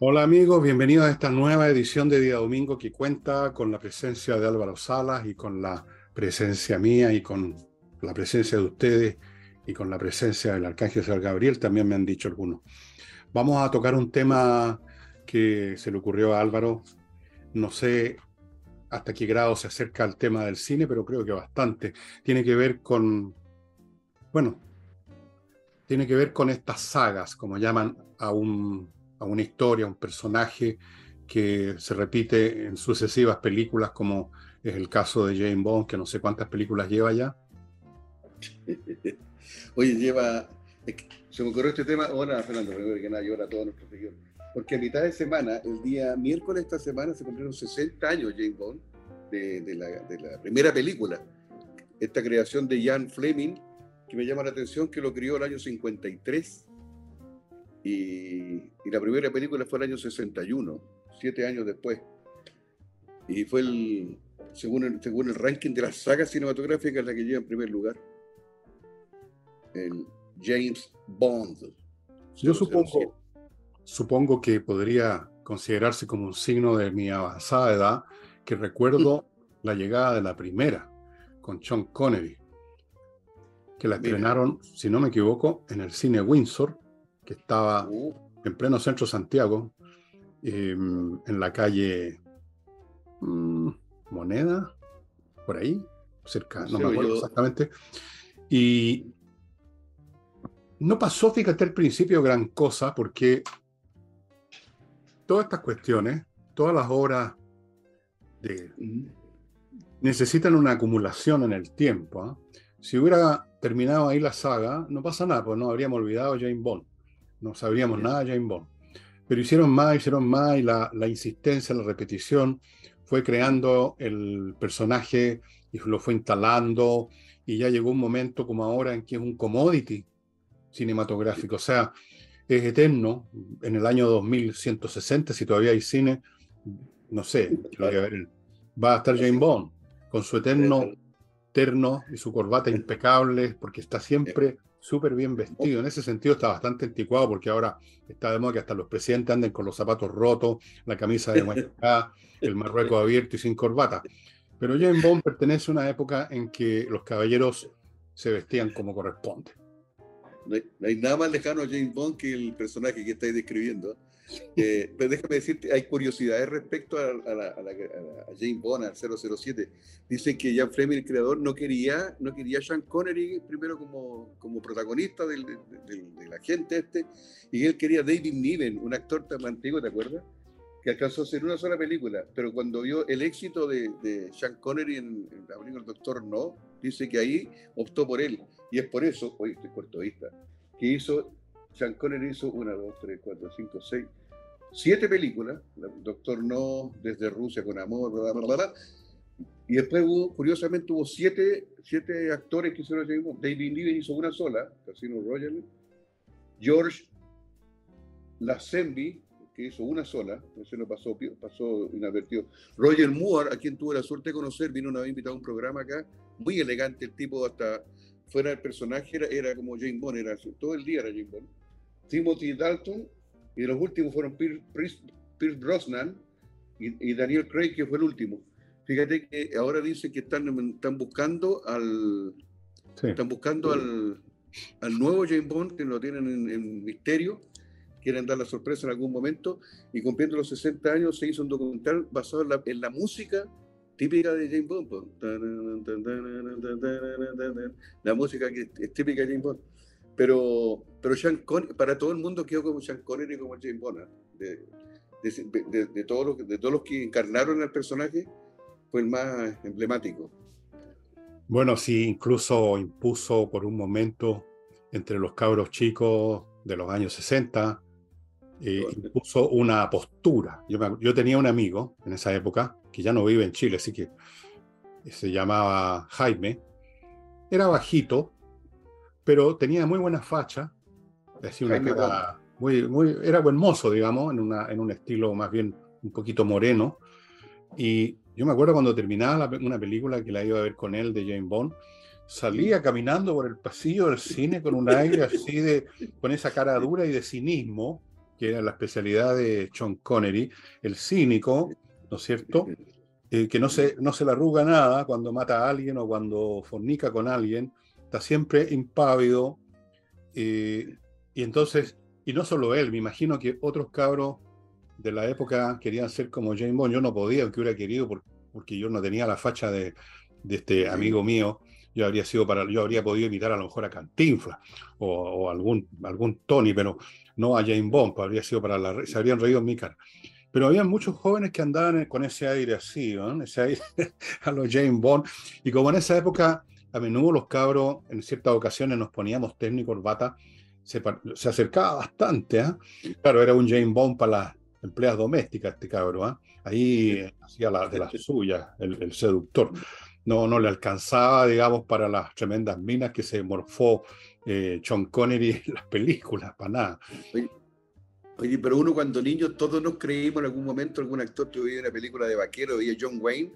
Hola amigos, bienvenidos a esta nueva edición de Día Domingo que cuenta con la presencia de Álvaro Salas y con la presencia mía y con la presencia de ustedes y con la presencia del Arcángel San Gabriel, también me han dicho algunos. Vamos a tocar un tema que se le ocurrió a Álvaro. No sé hasta qué grado se acerca al tema del cine, pero creo que bastante. Tiene que ver con, bueno, tiene que ver con estas sagas, como llaman a un a una historia, a un personaje que se repite en sucesivas películas, como es el caso de Jane Bond, que no sé cuántas películas lleva ya. Oye, lleva. Se me ocurrió este tema. Hola, Fernando, primero que nada, yo a todos nuestros seguidores. Porque a mitad de semana, el día miércoles de esta semana, se cumplieron 60 años Jane Bond de, de, la, de la primera película. Esta creación de Jan Fleming, que me llama la atención, que lo crió el año 53 y, la primera película fue el año 61, siete años después. Y fue el, según el, según el ranking de las sagas cinematográficas, la que lleva en primer lugar. El James Bond. Yo supongo, supongo que podría considerarse como un signo de mi avanzada edad que recuerdo la llegada de la primera con Sean Connery, que la estrenaron, si no me equivoco, en el cine Windsor que estaba uh. en pleno centro de Santiago, em, en la calle mm, Moneda, por ahí, cerca, no me acuerdo exactamente. Y no pasó, fíjate, al principio gran cosa, porque todas estas cuestiones, todas las obras de, necesitan una acumulación en el tiempo. ¿ah? Si hubiera terminado ahí la saga, no pasa nada, pues no habríamos olvidado a Jane Bond no sabríamos nada de James Bond. Pero hicieron más, hicieron más y la, la, insistencia, la repetición fue creando el personaje y lo fue instalando y ya llegó un momento como ahora en que es un commodity cinematográfico, o sea, es eterno. En el año 2160, si todavía hay cine, no sé, va a estar James Bond con su eterno terno y su corbata impecable, porque está siempre súper bien vestido. En ese sentido está bastante anticuado porque ahora está de moda que hasta los presidentes anden con los zapatos rotos, la camisa de muestra, el marrueco abierto y sin corbata. Pero James Bond pertenece a una época en que los caballeros se vestían como corresponde. No hay, nada más lejano a James Bond que el personaje que estáis describiendo. Eh, pero déjame decirte, hay curiosidades respecto a, a, James Bond, al 007. Dice que Jan Fleming, el creador, no quería, no quería a Sean Connery primero como, como protagonista del, del, agente este, y él quería a David Niven, un actor tan antiguo, ¿te acuerdas? Que alcanzó a hacer una sola película, pero cuando vio el éxito de, de Sean Connery en, la película El Doctor No, dice que ahí optó por él. Y es por eso, hoy estoy corto vista, que hizo sean Connery hizo una, dos, tres, cuatro, cinco, seis, siete películas. Doctor No, Desde Rusia con Amor, bla, bla, bla, Y después hubo, curiosamente, hubo siete, siete actores que hicieron David Niven hizo una sola, Casino Royale. George Lazenby, que hizo una sola, ese no pasó, pasó inadvertido. Roger Moore, a quien tuve la suerte de conocer, vino una vez invitado a un programa acá, muy elegante el tipo, hasta fuera del personaje era, era como James Bond, era, todo el día era James Bond. Timothy Dalton, y los últimos fueron Pierce, Brosnan y, Daniel Craig, que fue el último. Fíjate que ahora dicen que están, están buscando al están buscando al, al, nuevo James Bond, que lo tienen en, misterio, quieren dar la sorpresa en algún momento, y cumpliendo los 60 años se hizo un documental basado en la, en la música típica de James Bond. La música que es típica de James Bond. Pero, pero Sean para todo el mundo quedó como Sean Connery y como James Bond. De, de, de, todos los, de todos los que encarnaron al personaje, fue el más emblemático. Bueno, sí, incluso impuso por un momento entre los cabros chicos de los años 60, eh, impuso una postura. Yo, yo, tenía un amigo en esa época, que ya no vive en Chile, así que se llamaba Jaime. Era bajito, pero tenía muy buena facha, una muy, muy, era buen mozo, digamos, en, una, en un estilo más bien un poquito moreno. Y yo me acuerdo cuando terminaba una película que la iba a ver con él de James Bond, salía caminando por el pasillo del cine con un aire así de, con esa cara dura y de cinismo, que era la especialidad de Sean Connery, el cínico, ¿no es cierto? Eh, que no se, no se le arruga nada cuando mata a alguien o cuando fornica con alguien, está siempre impávido. Eh, y entonces, y no solo él, me imagino que otros cabros de la época querían ser como James Bond. Yo no podía, aunque hubiera querido, porque yo no tenía la facha de, de este amigo mío. Yo habría sido para, yo habría podido imitar a lo mejor a Cantinfla o, o algún, algún Tony, pero no a James Bond, pues habría sido para la, se habrían reído en mi cara. Pero había muchos jóvenes que andaban con ese aire así, ¿no? ese aire a los James Bond. Y como en esa época, a menudo los cabros, en ciertas ocasiones nos poníamos técnicos bata, se, se acercaba bastante. ¿eh? Claro, era un James Bond para las empleadas domésticas, este cabro. ¿eh? Ahí hacía la, de las suyas, el, el, seductor. No, no le alcanzaba, digamos, para las tremendas minas que se morfó eh, Sean Connery en las películas, para nada. Oye, oye, pero uno cuando niño, todos nos creímos en algún momento, algún actor que veía una película de vaquero, veía John Wayne,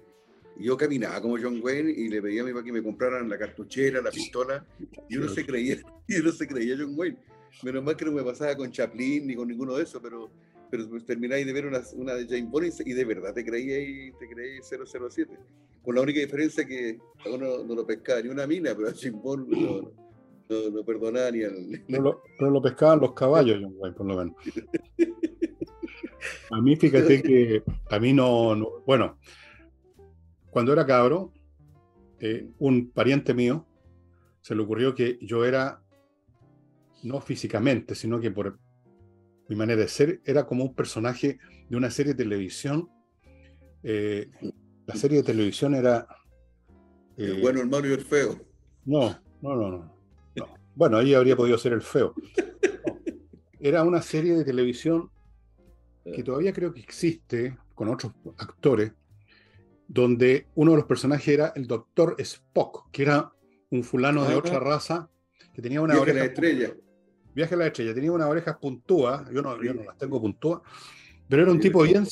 y yo caminaba como John Wayne y le pedía a mi papá que me compraran la cartuchera, la pistola, y uno se creía, y uno se creía John Wayne. Menos mal que no me pasaba con Chaplin ni con ninguno de eso, pero, pero pues termináis de ver una, una de James Bond y de verdad te creíais, te creíais 007. Con la única diferencia que a uno no lo pescaba ni una mina, pero a James Bond no, no, no perdonaba ni al... No lo, no lo pescaban los caballos, John Wayne, por lo menos. A mí, fíjate que a mí no, no bueno, cuando era cabro, eh, un pariente mío se le ocurrió que yo era, no físicamente, sino que por mi manera de ser, era como un personaje de una serie de televisión. Eh, la serie de televisión era... Eh, el bueno, el malo y el feo. No, no, no, no, no. Bueno, ahí habría podido ser el feo. No. Era una serie de televisión que todavía creo que existe con otros actores, donde uno de los personajes era el doctor Spock, que era un fulano de otra raza que tenía una Viaje a oreja. la estrella. Viaje a la estrella, tenía unas orejas puntúas, yo no, yo no las tengo puntúas, pero era un tipo bien,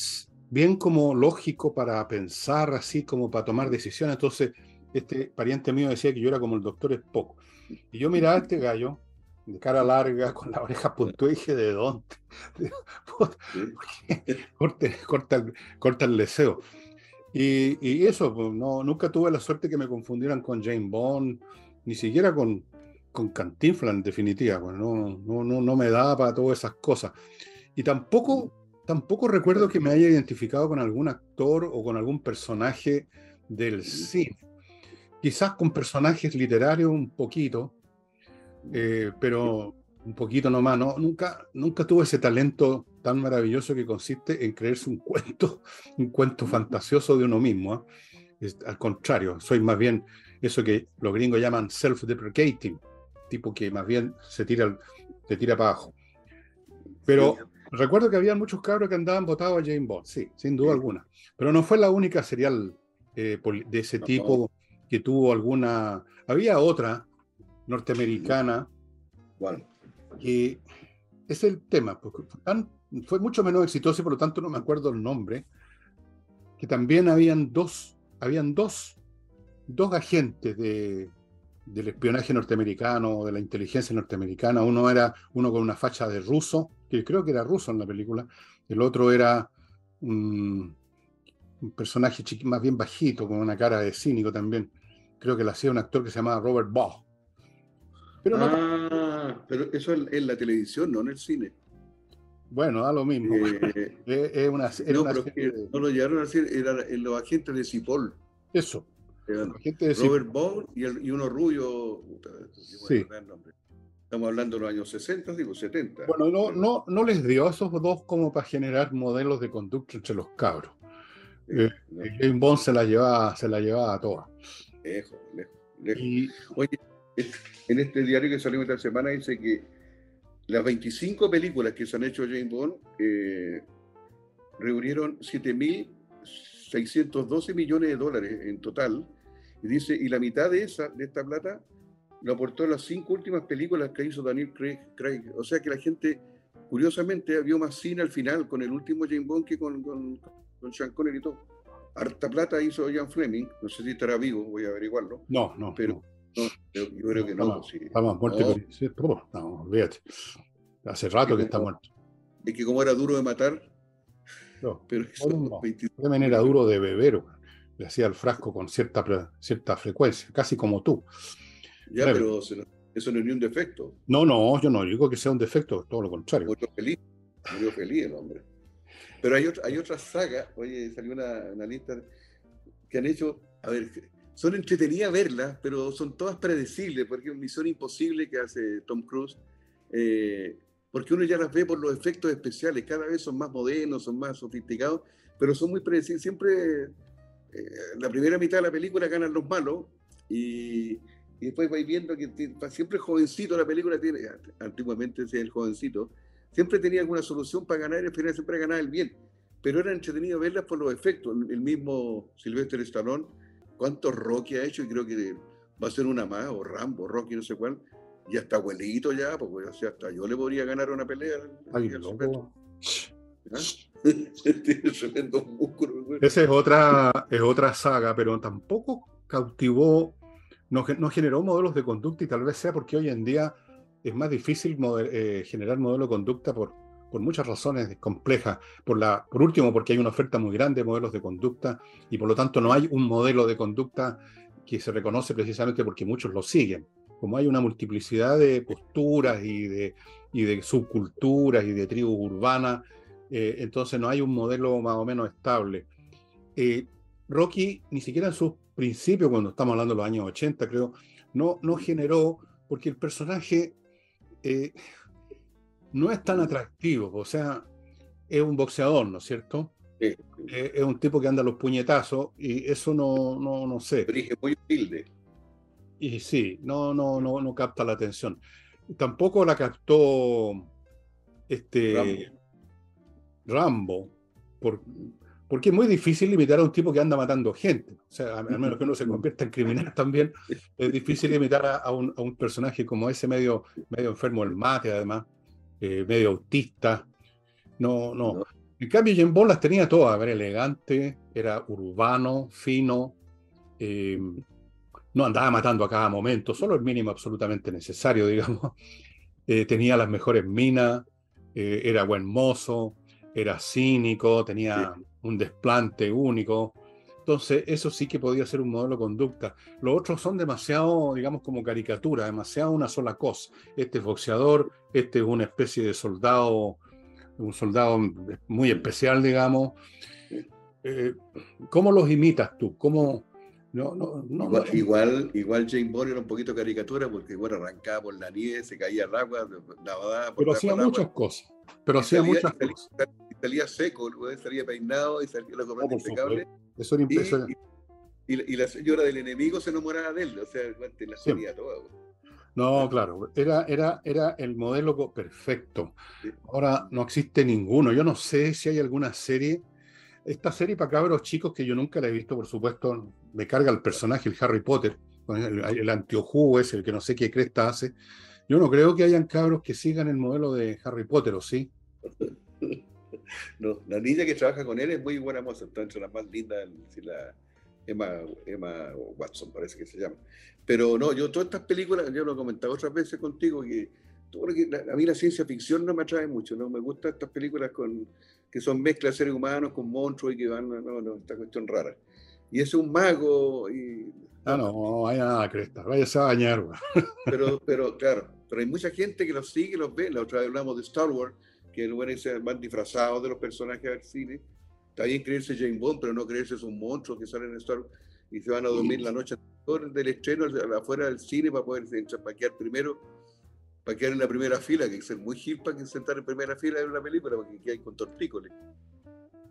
bien como lógico para pensar, así como para tomar decisiones. Entonces, este pariente mío decía que yo era como el doctor Spock. Y yo miraba a este gallo, de cara larga, con la oreja puntúa, y dije, ¿de dónde? corta, corta, corta el deseo. Y, y, eso, pues, no, nunca tuve la suerte que me confundieran con James Bond, ni siquiera con, con Cantinflas, en definitiva. Pues, no, no, no, no me daba para todas esas cosas. Y tampoco, tampoco recuerdo que me haya identificado con algún actor o con algún personaje del cine. Quizás con personajes literarios un poquito, eh, pero un poquito nomás. No, nunca, nunca tuve ese talento tan maravilloso que consiste en creerse un cuento, un cuento fantasioso de uno mismo. ¿eh? al contrario, soy más bien eso que los gringos llaman self-deprecating, tipo que más bien se tira, se tira para abajo. Pero sí. recuerdo que había muchos cabros que andaban votados a James Bond, sí, sin duda sí. alguna. Pero no fue la única serial eh, de ese no, tipo no. que tuvo alguna. Había otra norteamericana. Bueno. Que es el tema, porque tan, fue mucho menos exitoso y por lo tanto no me acuerdo el nombre, que también habían dos, habían dos, dos agentes de, del espionaje norteamericano, de la inteligencia norteamericana. Uno era uno con una facha de ruso, que creo que era ruso en la película, el otro era un, personaje más bien bajito, con una cara de cínico también. Creo que lo hacía un actor que se llamaba Robert Baugh. Pero no, ah, pero eso en la televisión, no en el cine. Bueno, da lo mismo. Eh, es una, no, una de... no, lo llegaron a hacer, eran los agentes de Cipol. Eso. Eran de Robert Bond y, el, y, uno rubio. Sí. Estamos hablando de los años 60, digo 70. Bueno, no, no, no les dio a esos dos como para generar modelos de conducta entre los cabros. Eh, no. James Bond se la llevaba, se la llevaba a todas. Lejos, lejos, lejos. Y... Oye, en este diario que salió esta semana dice que las 25 películas que se han hecho James Bond eh, reunieron 7.612 millones de dólares en total. Y dice, y la mitad de esa, de esta plata, lo aportó las cinco últimas películas que hizo Daniel Craig. Craig. O sea que la gente, curiosamente, vio más cine al final con el último James Bond que con, con, con Sean Connery y todo. Harta plata hizo Ian Fleming, no sé si estará vivo, voy a averiguarlo. No, no. Pero, no. No, yo, yo, creo que no. Estamos, sí. estamos muertos. No. Sí, no, olvídate. Hace rato que está muerto. Es que como era duro de matar. No, pero eso no. era duro de beber, le hacía el frasco con cierta, cierta frecuencia, casi como tú. Ya, pero eso no es ni un defecto. No, no, yo no digo que sea un defecto, todo lo contrario. Murió feliz, murió feliz el hombre. Pero hay, otra, hay otra saga, oye, salió una, una lista que han hecho, a ver, son entretenidas verlas, pero son todas predecibles, porque Misión Imposible que hace Tom Cruise, eh, porque uno ya las ve por los efectos especiales, cada vez son más modernos, son más sofisticados, pero son muy predecibles. Siempre, eh, la primera mitad de la película ganan los malos y, después vais viendo que siempre jovencito la película tiene, antiguamente el jovencito, siempre tenía alguna solución para ganar y al final siempre ganaba el bien. Pero era entretenido verlas por los efectos. El mismo Sylvester Stallone cuántos Rocky ha hecho y creo que va a ser una más, o Rambo, Rocky, no sé cuál, y hasta abuelito ya, porque o sea, hasta yo le podría ganar una pelea. Ay, loco. ¿Ah? Tiene tremendo músculo. Esa es otra, es otra saga, pero tampoco cautivó, no, no, generó modelos de conducta y tal vez sea porque hoy en día es más difícil eh, generar modelo de conducta por, por muchas razones complejas. Por, la, por último, porque hay una oferta muy grande de modelos de conducta y por lo tanto no hay un modelo de conducta que se reconoce precisamente porque muchos lo siguen. Como hay una multiplicidad de posturas y de, y de subculturas y de tribus urbanas, eh, entonces no hay un modelo más o menos estable. Eh, Rocky, ni siquiera en sus principios, cuando estamos hablando de los años 80, creo, no, no generó, porque el personaje eh, no es tan atractivo, o sea, es un boxeador, ¿no es cierto? Eh, es un tipo que anda a los puñetazos y eso no, no, no sé. Pero muy humilde. Y sí, no, no, no, no capta la atención. Tampoco la captó este Rambo, porque es muy difícil imitar a un tipo que anda matando gente. O sea, al menos que uno se convierta en criminal también, es difícil imitar a, un, a un, personaje como ese medio, medio enfermo el mate, además. Eh, medio autista. No, no, En cambio, James Bond las tenía todas. Era elegante, era urbano, fino. Eh, no andaba matando a cada momento, solo el mínimo absolutamente necesario, digamos. Eh, tenía las mejores minas, era buen mozo, era cínico, tenía un desplante único. Entonces, eso sí que podía ser un modelo de conducta. Los otros son demasiado, digamos, como caricatura, demasiado una sola cosa. Este es boxeador, este es una especie de soldado, un soldado muy especial, digamos. Eh, ¿Cómo los imitas tú? ¿Cómo, no, no, no, igual, igual, James Bond era un poquito caricatura porque bueno, arrancaba por la nieve, se caía al agua, nadaba Pero hacía muchas cosas. Pero hacía muchas cosas. Salía seco, salía peinado y salía lo no, impecable. Eso era impresionante. Y, la señora del enemigo se enamoraba de él, o sea, la toda. No, claro, era, era, era el modelo perfecto. Ahora no existe ninguno. Yo no sé si hay alguna serie. Esta serie para cabros chicos que yo nunca la he visto, por supuesto, me carga el personaje, el Harry Potter, el, el antiojugo ese, el que no sé qué cresta hace. Yo no creo que hayan cabros que sigan el modelo de Harry Potter, ¿o sí? No, la niña que trabaja con él es muy buena moza, está entre las más lindas, la Emma, Emma Watson parece que se llama. Pero no, yo todas estas películas, yo lo he comentado otras veces contigo, que, a mí la ciencia ficción no me atrae mucho, no me gustan estas películas con, que son mezclas de seres humanos con monstruos y que van, no, no, esta cuestión rara. Y es un mago y... Ah, no, no vaya nada, cresta, vaya a bañar. Pero, pero, claro, pero hay mucha gente que los sigue, los ve. La otra vez hablamos de Star Wars, que bueno, van disfrazados de los personajes del cine. Está bien creerse James Bond, pero no creerse es un monstruo que salen en Star y se van a dormir la noche del estreno afuera del cine para poder paquear primero, paquear en la primera fila, que es muy hip para que sentar en primera fila de una película, porque hay con tortícolis.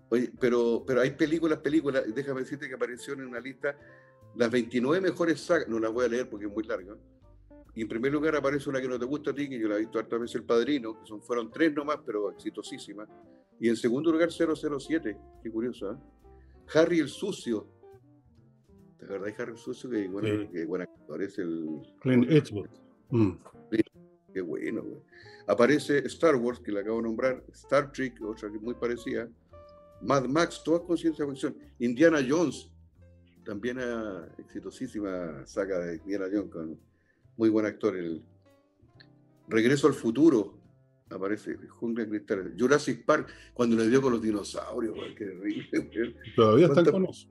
Oye, pero, pero hay películas, películas, déjame decirte que aparecieron en una lista las 29 mejores sagas, no las voy a leer porque es muy larga, y en primer lugar aparece una que no te gusta a ti, que yo la he visto hartas veces, El Padrino, que son, fueron tres nomás, pero exitosísimas. Y en segundo lugar, 007, qué curioso, ¿eh? Harry el Sucio. ¿Te acordás de Harry el Sucio? Que bueno, que buen actor, es el... Clint Eastwood. Mm. Qué bueno, güey. Aparece Star Wars, que la acabo de nombrar, Star Trek, otra que muy parecida, Mad Max, toda con ciencia ficción, Indiana Jones, también una exitosísima saga de Indiana Jones con muy buen actor. El Regreso al futuro, aparece Jungla de Cristal. Jurassic Park, cuando le dio con los dinosaurios, qué terrible. Todavía están con eso.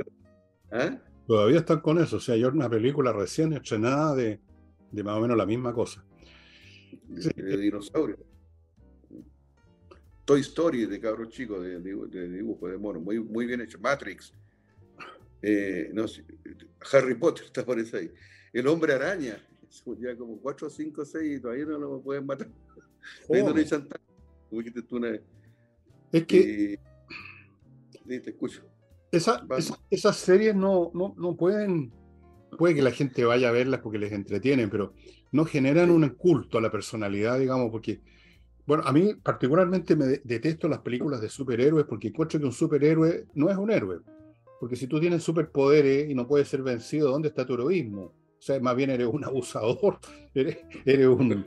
¿Ah? Todavía están con eso. O sea, hay una película recién estrenada de, de más o menos la misma cosa. De, dinosaurios. Toy Story de cabros chicos, de, dibujo, de mono, muy, muy bien hecho. Matrix. Eh, no, Harry Potter está por ahí. El hombre araña, ya como 4, 5, 6 y todavía no lo pueden matar. Es que. te escucho. Esa, esas series no, no, no, pueden. Puede que la gente vaya a verlas porque les entretienen, pero no generan un culto a la personalidad, digamos, porque. Bueno, a mí particularmente me detesto las películas de superhéroes porque encuentro que un superhéroe no es un héroe. Porque si tú tienes superpoderes y no puedes ser vencido, ¿dónde está tu heroísmo? O sea, más bien eres un abusador, eres, eres un,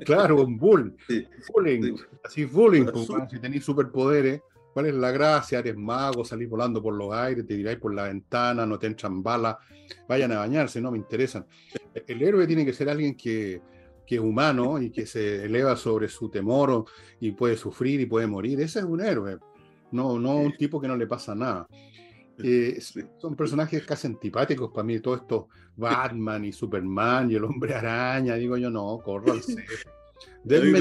Claro, un bull. bullying. Así bullying, pues, si tenéis superpoderes, ¿cuál es la gracia? Eres mago, salís volando por los aires, te tiráis por la ventana, no te entran balas, vayan a bañarse, no me interesan. El héroe tiene que ser alguien que, que es humano y que se eleva sobre su temor y puede sufrir y puede morir. Ese es un héroe, no, no un tipo que no le pasa nada. Eh, son personajes casi antipáticos para mí, todo esto Batman y Superman y el hombre araña, digo yo, no, córranse. Denme,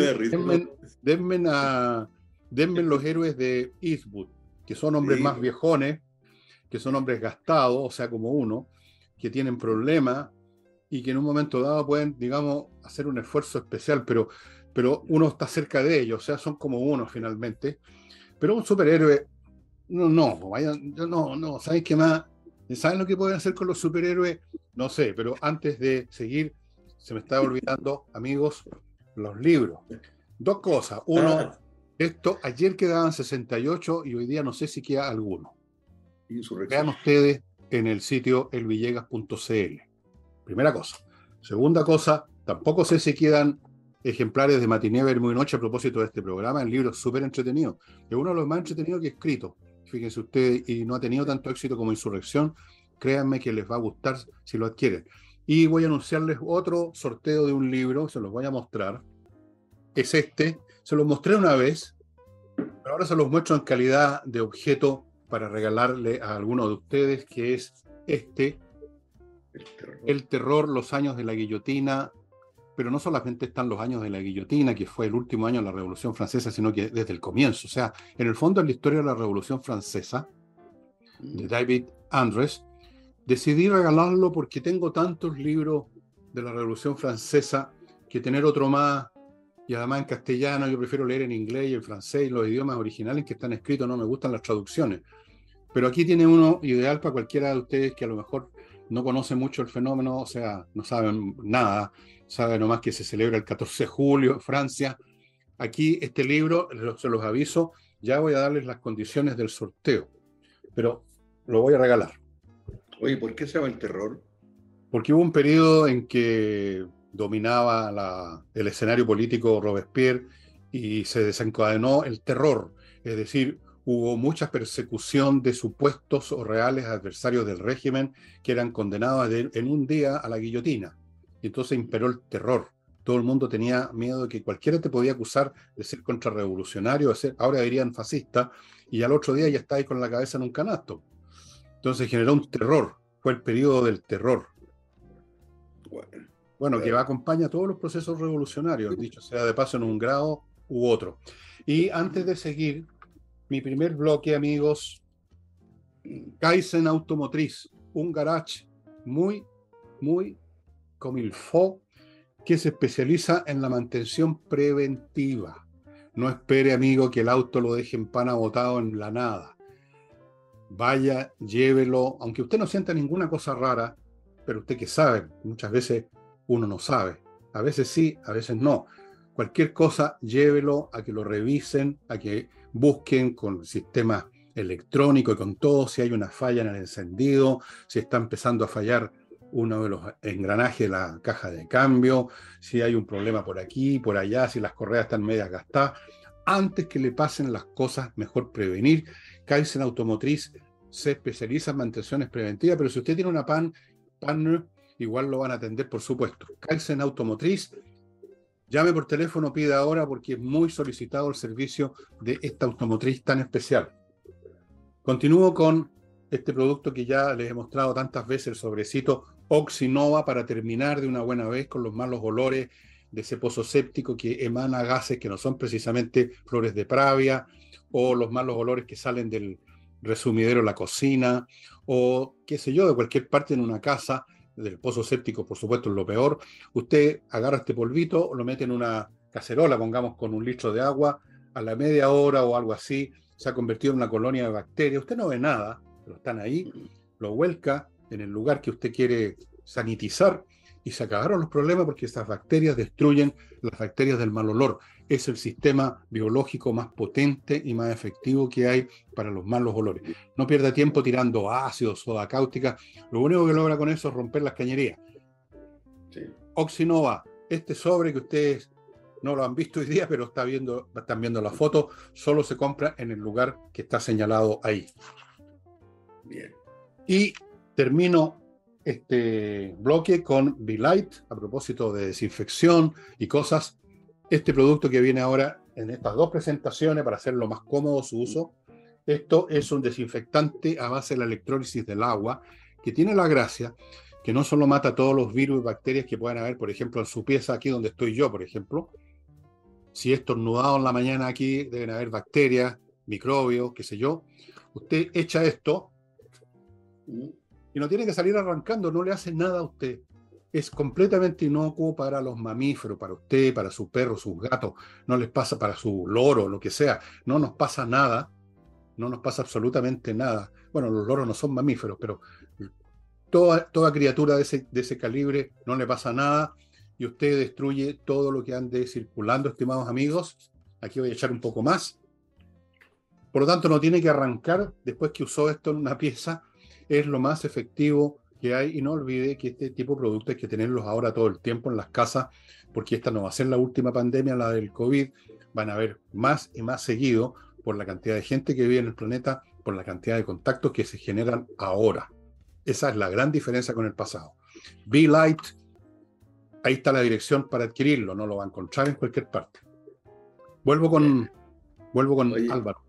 denme, a, denme los héroes de Eastwood, que son hombres más viejones, que son hombres gastados, o sea, como uno, que tienen problemas y que en un momento dado pueden, digamos, hacer un esfuerzo especial, pero, pero uno está cerca de ellos, o sea, son como uno finalmente. Pero un superhéroe no, no, vayan, no, no, ¿sabes qué más? ¿Saben lo que pueden hacer con los superhéroes? No sé, pero antes de seguir, se me está olvidando, amigos, los libros. Dos cosas. Uno, ah. esto, ayer quedaban 68 y hoy día no sé si queda alguno. Vean ustedes en el sitio elvillegas.cl. Primera cosa. Segunda cosa, tampoco sé si quedan ejemplares de Matiné, Muy Noche a propósito de este programa. El libro es súper entretenido. Es uno de los más entretenidos que he escrito fíjense usted, y no ha tenido tanto éxito como Insurrección, créanme que les va a gustar si lo adquieren. Y voy a anunciarles otro sorteo de un libro, se los voy a mostrar. Es este, se los mostré una vez, pero ahora se los muestro en calidad de objeto para regalarle a alguno de ustedes, que es este, El terror, los años de la guillotina, pero no solamente están los años de la guillotina, que fue el último año de la Revolución Francesa, sino que desde el comienzo. O sea, en el fondo, en la historia de la Revolución Francesa, de David Andres, decidí regalarlo porque tengo tantos libros de la Revolución Francesa que tener otro más, y además en castellano, yo prefiero leer en inglés y en francés, los idiomas originales que están escritos, no me gustan las traducciones. Pero aquí tiene uno ideal para cualquiera de ustedes que a lo mejor no conoce mucho el fenómeno, o sea, no saben nada, sabe nomás que se celebra el 14 de julio en Francia. Aquí este libro, se los aviso, ya voy a darles las condiciones del sorteo, pero lo voy a regalar. Oye, ¿por qué se llama el terror? Porque hubo un periodo en que dominaba el escenario político Robespierre y se desencadenó el terror, es decir, hubo mucha persecución de supuestos o reales adversarios del régimen que eran condenados en un día a la guillotina entonces imperó el terror. Todo el mundo tenía miedo de que cualquiera te podía acusar de ser contrarrevolucionario, de ser, ahora dirían fascista, y al otro día ya está ahí con la cabeza en un canasto. Entonces generó un terror, fue el periodo del terror. Bueno, que acompaña todos los procesos revolucionarios, dicho sea de paso en un grado u otro. Y antes de seguir, mi primer bloque, amigos, Kaizen Automotriz, un garage muy, muy Comilfo, que se especializa en la mantención preventiva. No espere, amigo, que el auto lo deje en pana botado en la nada. Vaya, llévelo, aunque usted no sienta ninguna cosa rara, pero usted que sabe, muchas veces uno no sabe. A veces sí, a veces no. Cualquier cosa, llévelo a que lo revisen, a que busquen con sistemas electrónicos y con todo, si hay una falla en el encendido, si está empezando a fallar uno de los engranajes de la caja de cambio, si hay un problema por aquí, por allá, si las correas están medias gastadas. Antes que le pasen las cosas, mejor prevenir. Kaizen Automotriz se especializa en mantenciones preventivas, pero si usted tiene una PAN, PAN igual lo van a atender, por supuesto. Kaizen Automotriz, Llame por teléfono, pida ahora porque es muy solicitado el servicio de esta automotriz tan especial. Continúo con este producto que ya les he mostrado tantas veces, el sobrecito Oxinova, para terminar de una buena vez con los malos olores de ese pozo séptico que emana gases que no son precisamente flores de pravia o los malos olores que salen del resumidero en la cocina o qué sé yo, de cualquier parte en una casa, del pozo séptico por supuesto es lo peor, usted agarra este polvito, lo mete en una cacerola, pongamos con un litro de agua, a la media hora o algo así, se ha convertido en una colonia de bacterias, usted no ve nada, pero están ahí, lo vuelca en el lugar que usted quiere sanitizar y se acabaron los problemas porque estas bacterias destruyen las bacterias del mal olor. Es el sistema biológico más potente y más efectivo que hay para los malos olores. No pierda tiempo tirando ácido, soda cáustica. Lo único que logra con eso es romper las cañerías. Oxinova, este sobre que ustedes no lo han visto hoy día, pero está viendo, están viendo la foto, solo se compra en el lugar que está señalado ahí. Bien. Y termino este bloque con V-Light a propósito de desinfección y cosas. Este producto que viene ahora en estas dos presentaciones para hacerlo más cómodo su uso. Esto es un desinfectante a base de la electrólisis del agua que tiene la gracia que no solo mata todos los virus y bacterias que puedan haber, por ejemplo, en su pieza, aquí donde estoy yo, por ejemplo. Si es estornudado en la mañana aquí, deben haber bacterias, microbios, qué sé yo. Usted echa esto y no tiene que salir arrancando, no le hace nada a usted. Es completamente inocuo para los mamíferos, para usted, para su perro, sus gatos, no les pasa para su loro, lo que sea, no nos pasa nada, no nos pasa absolutamente nada. Bueno, los loros no son mamíferos, pero toda, toda criatura de ese, de ese calibre no le pasa nada y usted destruye todo lo que ande circulando, estimados amigos. Aquí voy a echar un poco más. Por lo tanto, no tiene que arrancar después que usó esto en una pieza es lo más efectivo que hay y no olvide que este tipo de productos hay que tenerlos ahora todo el tiempo en las casas porque esta no va a ser la última pandemia, la del COVID, van a haber más y más seguido por la cantidad de gente que vive en el planeta, por la cantidad de contactos que se generan ahora. Esa es la gran diferencia con el pasado. Be Light, ahí está la dirección para adquirirlo, no lo va a encontrar en cualquier parte. Vuelvo con, vuelvo con Álvaro.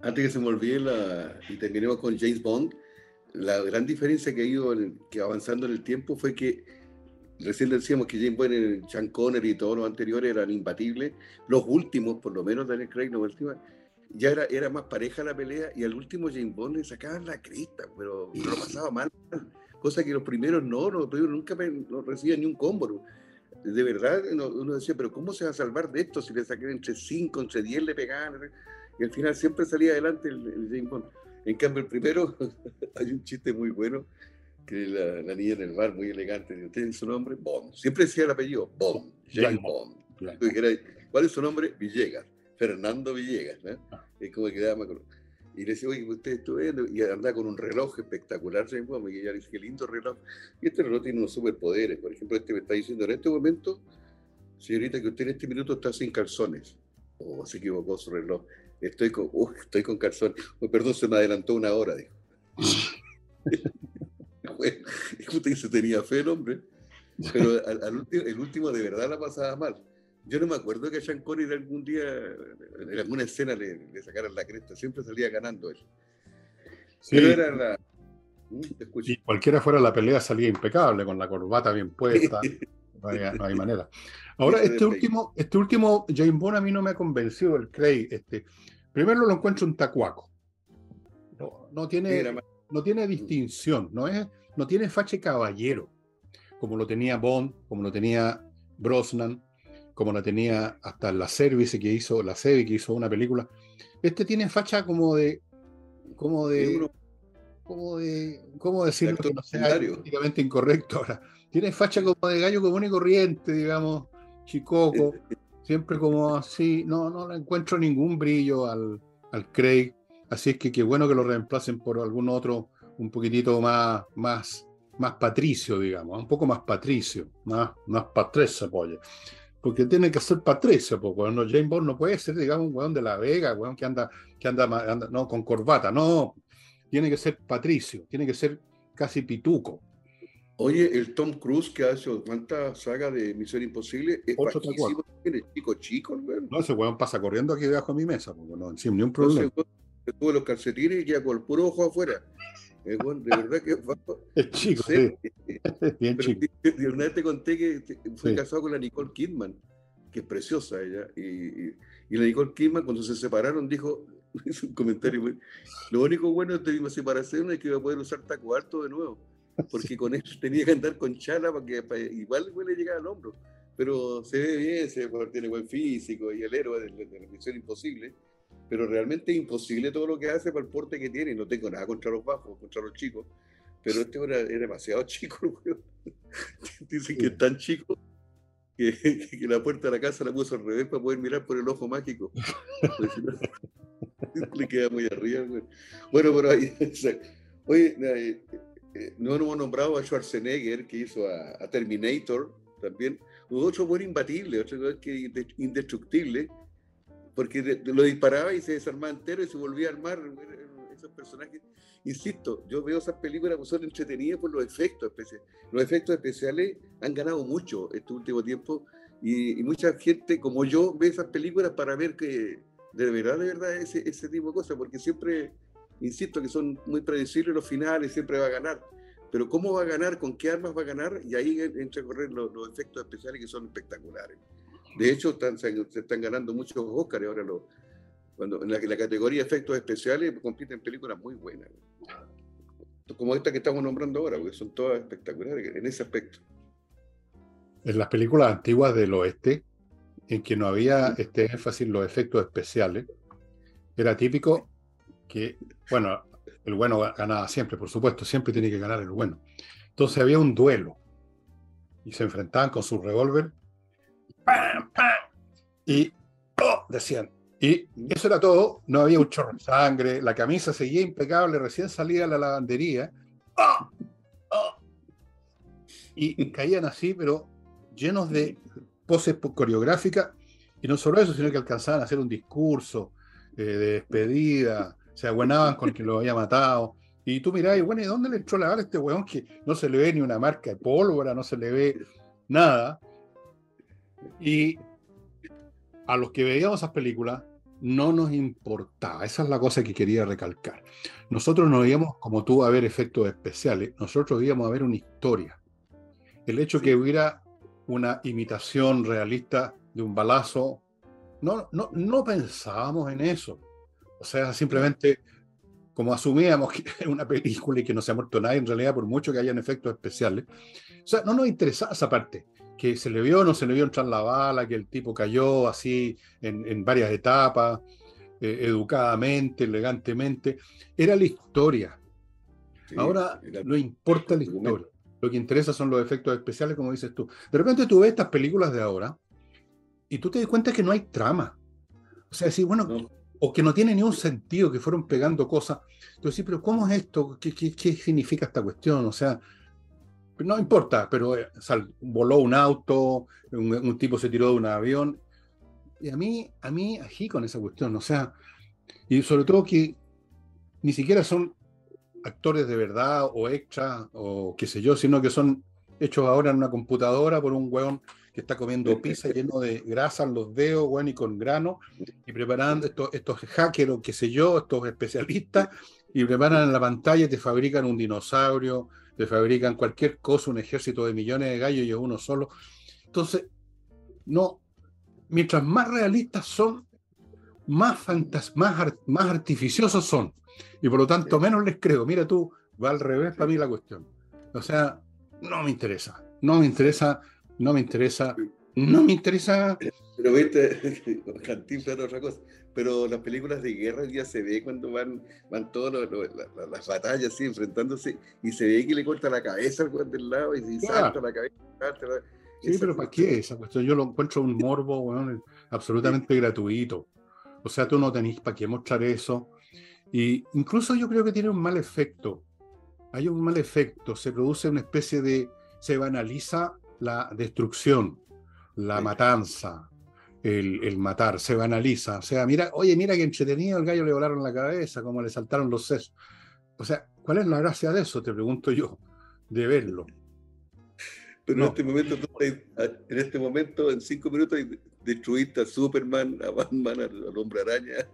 Antes que se me olvide la, y terminemos con James Bond, la gran diferencia que ha ido que avanzando en el tiempo fue que recién decíamos que James Bond, Sean Connery y todos los anteriores eran imbatibles. Los últimos, por lo menos Daniel Craig, no, ya era, era más pareja la pelea y al último James Bond le sacaban la cresta, pero lo pasaba mal. Cosa que los primeros no, no nunca no recibían ni un combo. De verdad, uno decía, pero ¿cómo se va a salvar de esto si le sacan entre 5, entre 10 le pegaban? Y al final siempre salía adelante el, el James Bond. En cambio, el primero, hay un chiste muy bueno, que la, niña en el bar, muy elegante, ¿tiene su nombre? Bond. Siempre decía el apellido, Bond, James Bond. ¿Cuál es su nombre? Villegas, Fernando Villegas. Ah. Es como que quedaba Y le decía, oye, usted estuvo viendo, y anda con un reloj espectacular, James Bond, y ella dice, qué lindo reloj. Y este reloj tiene unos superpoderes. Por ejemplo, este me está diciendo en este momento, señorita, que usted en este minuto está sin calzones. O oh, se equivocó su reloj. Estoy con, estoy con calzón. perdón, se me adelantó una hora, dijo. bueno, usted se tenía fe el hombre. Pero al, el último de verdad la pasaba mal. Yo no me acuerdo que a Sean Connery algún día, en alguna escena, le, le sacaran la cresta. Siempre salía ganando él. Sí. Pero era la... ¿Mm? Y cualquiera fuera la pelea salía impecable, con la corbata bien puesta. No hay, manera. Ahora, este último, este último James Bond a mí no me ha convencido, el Craig. Este, primero lo encuentro un tacuaco. No, tiene, no tiene distinción, no, es, no tiene fache caballero, como lo tenía Bond, como lo tenía Brosnan, como lo tenía hasta la Service que hizo, la Sevi que hizo una película. Este tiene facha como de, como de, como de, ¿cómo decirlo? Que no sea políticamente incorrecto ahora. Tiene facha como de gallo común y corriente, digamos, chicoco, siempre como así, no, no le encuentro ningún brillo al, al Craig, así es que qué bueno que lo reemplacen por algún otro un poquitito más, más, más patricio, digamos, un poco más patricio, más, más patricio, Porque tiene que ser patricio, porque cuando James Bond no puede ser, digamos, un weón de la Vega, weón que anda, que anda, anda, no, con corbata, no, tiene que ser patricio, tiene que ser casi pituco. Oye, el Tom Cruise que ha hecho cuántas sagas de Misión Imposible es bajísimo, tiene chico chico, weón. No, ese weón pasa corriendo aquí debajo de mi mesa, porque no, sin ni un problema. Entonces, weón, se tuvo los calcetines y ya con el puro ojo afuera. Eh, weón, de verdad que Es chico, Sí. sí. Bien Pero chico. de- de una vez te conté que te- fui Sí. casado con la Nicole Kidman, que es preciosa ella. Y, y- y la Nicole Kidman, cuando se separaron, dijo, hizo un comentario, muy- lo único bueno de mi separación es que iba a poder usar taco alto de nuevo, porque con eso tenía que andar con chala para que para- igual le llegara al hombro. Pero se ve bien, se tiene buen físico y el héroe de, de la Misión Imposible. Pero realmente es imposible todo lo que hace para el porte que tiene. No tengo nada contra los bajos, contra los chicos. Pero este era, era demasiado chico. Dicen que es tan chico que, la puerta de la casa la puso al revés para poder mirar por el ojo mágico. Pues, le queda muy arriba. Bueno, pero ahí. o Oye, eh, eh, no hemos nombrado a Schwarzenegger, que hizo a, Terminator también. Otro buen imbatible, otro que inde- indestructible, porque lo disparaba y se desarmaba entero y se volvía a armar. Esos personajes. Insisto, yo veo esas películas que son entretenidas por los efectos especiales. Los efectos especiales han ganado mucho este último tiempo y, y mucha gente como yo ve esas películas para ver que de verdad, de verdad, ese, ese tipo de cosas, porque siempre, insisto, que son muy predecibles los finales, siempre va a ganar. Pero cómo va a ganar, con qué armas va a ganar, y ahí entra a correr los, los efectos especiales que son espectaculares. De hecho, están, se, están ganando muchos Oscars ahora los, cuando en la, categoría efectos especiales compiten películas muy buenas. Como esta que estamos nombrando ahora, porque son todas espectaculares en ese aspecto. En las películas antiguas del oeste, en que no había este énfasis en los efectos especiales, era típico que, bueno, el bueno ganaba siempre, por supuesto, siempre tiene que ganar el bueno. Entonces había un duelo y se enfrentaban con su revólver ¡pam, pam! y ¡oh! decían. Y eso era todo, no había un chorro de sangre, la camisa seguía impecable, recién salía la lavandería. ¡oh! ¡oh! Y caían así, pero llenos de poses coreográficas, y no solo eso, sino que alcanzaban a hacer un discurso eh, de despedida, se aguanaban con quien lo había matado. Y tú mirás, y bueno, ¿y dónde le entró la bala a este weón que no se le ve ni una marca de pólvora, no se le ve nada? Y a los que veíamos esas películas no nos importaba. Esa es la cosa que quería recalcar. Nosotros no íbamos, como tú, a ver efectos especiales, nosotros íbamos a ver una historia. El hecho que hubiera una imitación realista de un balazo, no, no, no pensábamos en eso. O sea, simplemente como asumíamos que era una película y que no se ha muerto nadie, en realidad, por mucho que hayan efectos especiales. O sea, no nos interesaba esa parte, que se le vio o no se le vio entrar la bala, que el tipo cayó así en, en varias etapas, eh, educadamente, elegantemente. Era la historia. Sí, Ahora era- no importa la historia. Lo que interesa son los efectos especiales, como dices tú. De repente tú ves estas películas de ahora y tú te das cuenta que no hay trama. O sea, decir, bueno, No. o que no tiene ni un sentido, que fueron pegando cosas. Tú decís, pero ¿cómo es esto? ¿Qué, qué, qué significa esta cuestión? O sea, no importa, pero eh, sal- voló un auto, un, un tipo se tiró de un avión. Y a mí, a mí, ají con esa cuestión. O sea, y sobre todo que ni siquiera son actores de verdad o extras o qué sé yo, sino que son hechos ahora en una computadora por un weón que está comiendo pizza lleno de grasa en los dedos, weón, y con grano, y preparando estos, estos hackers o qué sé yo, estos especialistas, y preparan en la pantalla y te fabrican un dinosaurio, te fabrican cualquier cosa, un ejército de millones de gallos y es uno solo. Entonces, no, mientras más realistas son, más, fantas más, más artificiosos son. Y por lo tanto, menos les creo. Mira tú, va al revés para mí la cuestión. O sea, no me interesa. No me interesa, no me interesa, no me interesa. Pero viste, Cantinflas era otra cosa. Pero las películas de guerra ya se ve cuando van, van todas las batallas así enfrentándose y se ve que le corta la cabeza al del lado y, Claro. salta la cabeza. salta la- Sí, esa pero ¿para qué esa cuestión? Yo lo encuentro un morbo weón, absolutamente gratuito. O sea, tú no tenés para qué mostrar eso. Y incluso yo creo que tiene un mal efecto. Hay un mal efecto. Se produce una especie de. Se banaliza la destrucción, la Sí. matanza, el, el matar. Se banaliza. O sea, mira, oye, mira qué entretenido, el gallo le volaron la cabeza, como le saltaron los sesos. O sea, ¿cuál es la gracia de eso? Te pregunto yo, de verlo. Pero en este momento, en este momento, en cinco minutos, destruiste a Superman, a Batman, al, Hombre Araña.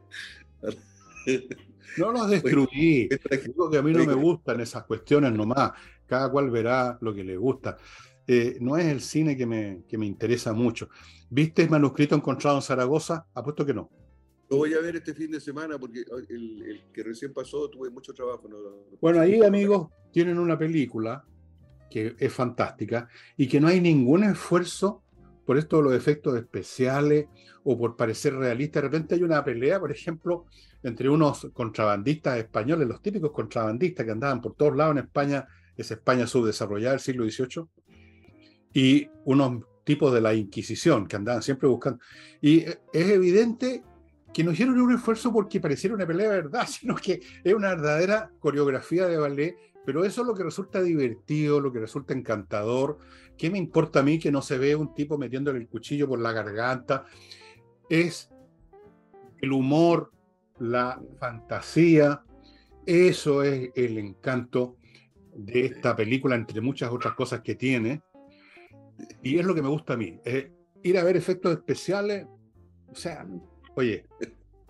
No los destruí. Digo que a mí no me gustan esas cuestiones nomás. Cada cual verá lo que le gusta. Eh, no es el cine que me, que me interesa mucho. ¿Viste el manuscrito encontrado en Zaragoza? Apuesto que no. Lo voy a ver este fin de semana porque el, que recién pasó tuve mucho trabajo. bueno, ahí amigos tienen una película que es fantástica y que no hay ningún esfuerzo por esto de los efectos especiales o por parecer realista. De repente hay una pelea, por ejemplo, entre unos contrabandistas españoles, los típicos contrabandistas que andaban por todos lados en España, es España subdesarrollada del siglo XVIII, y unos tipos de la Inquisición que andaban siempre buscando. Y es evidente que no hicieron un esfuerzo porque pareciera una pelea de verdad, sino que es una verdadera coreografía de ballet, pero eso es lo que resulta divertido, lo que resulta encantador. ¿Qué me importa a mí que no se ve un tipo metiéndole el cuchillo por la garganta? Es el humor, la fantasía, eso es el encanto de esta película, entre muchas otras cosas que tiene. Y es lo que me gusta a mí. ir a ver efectos especiales, o sea, Oye,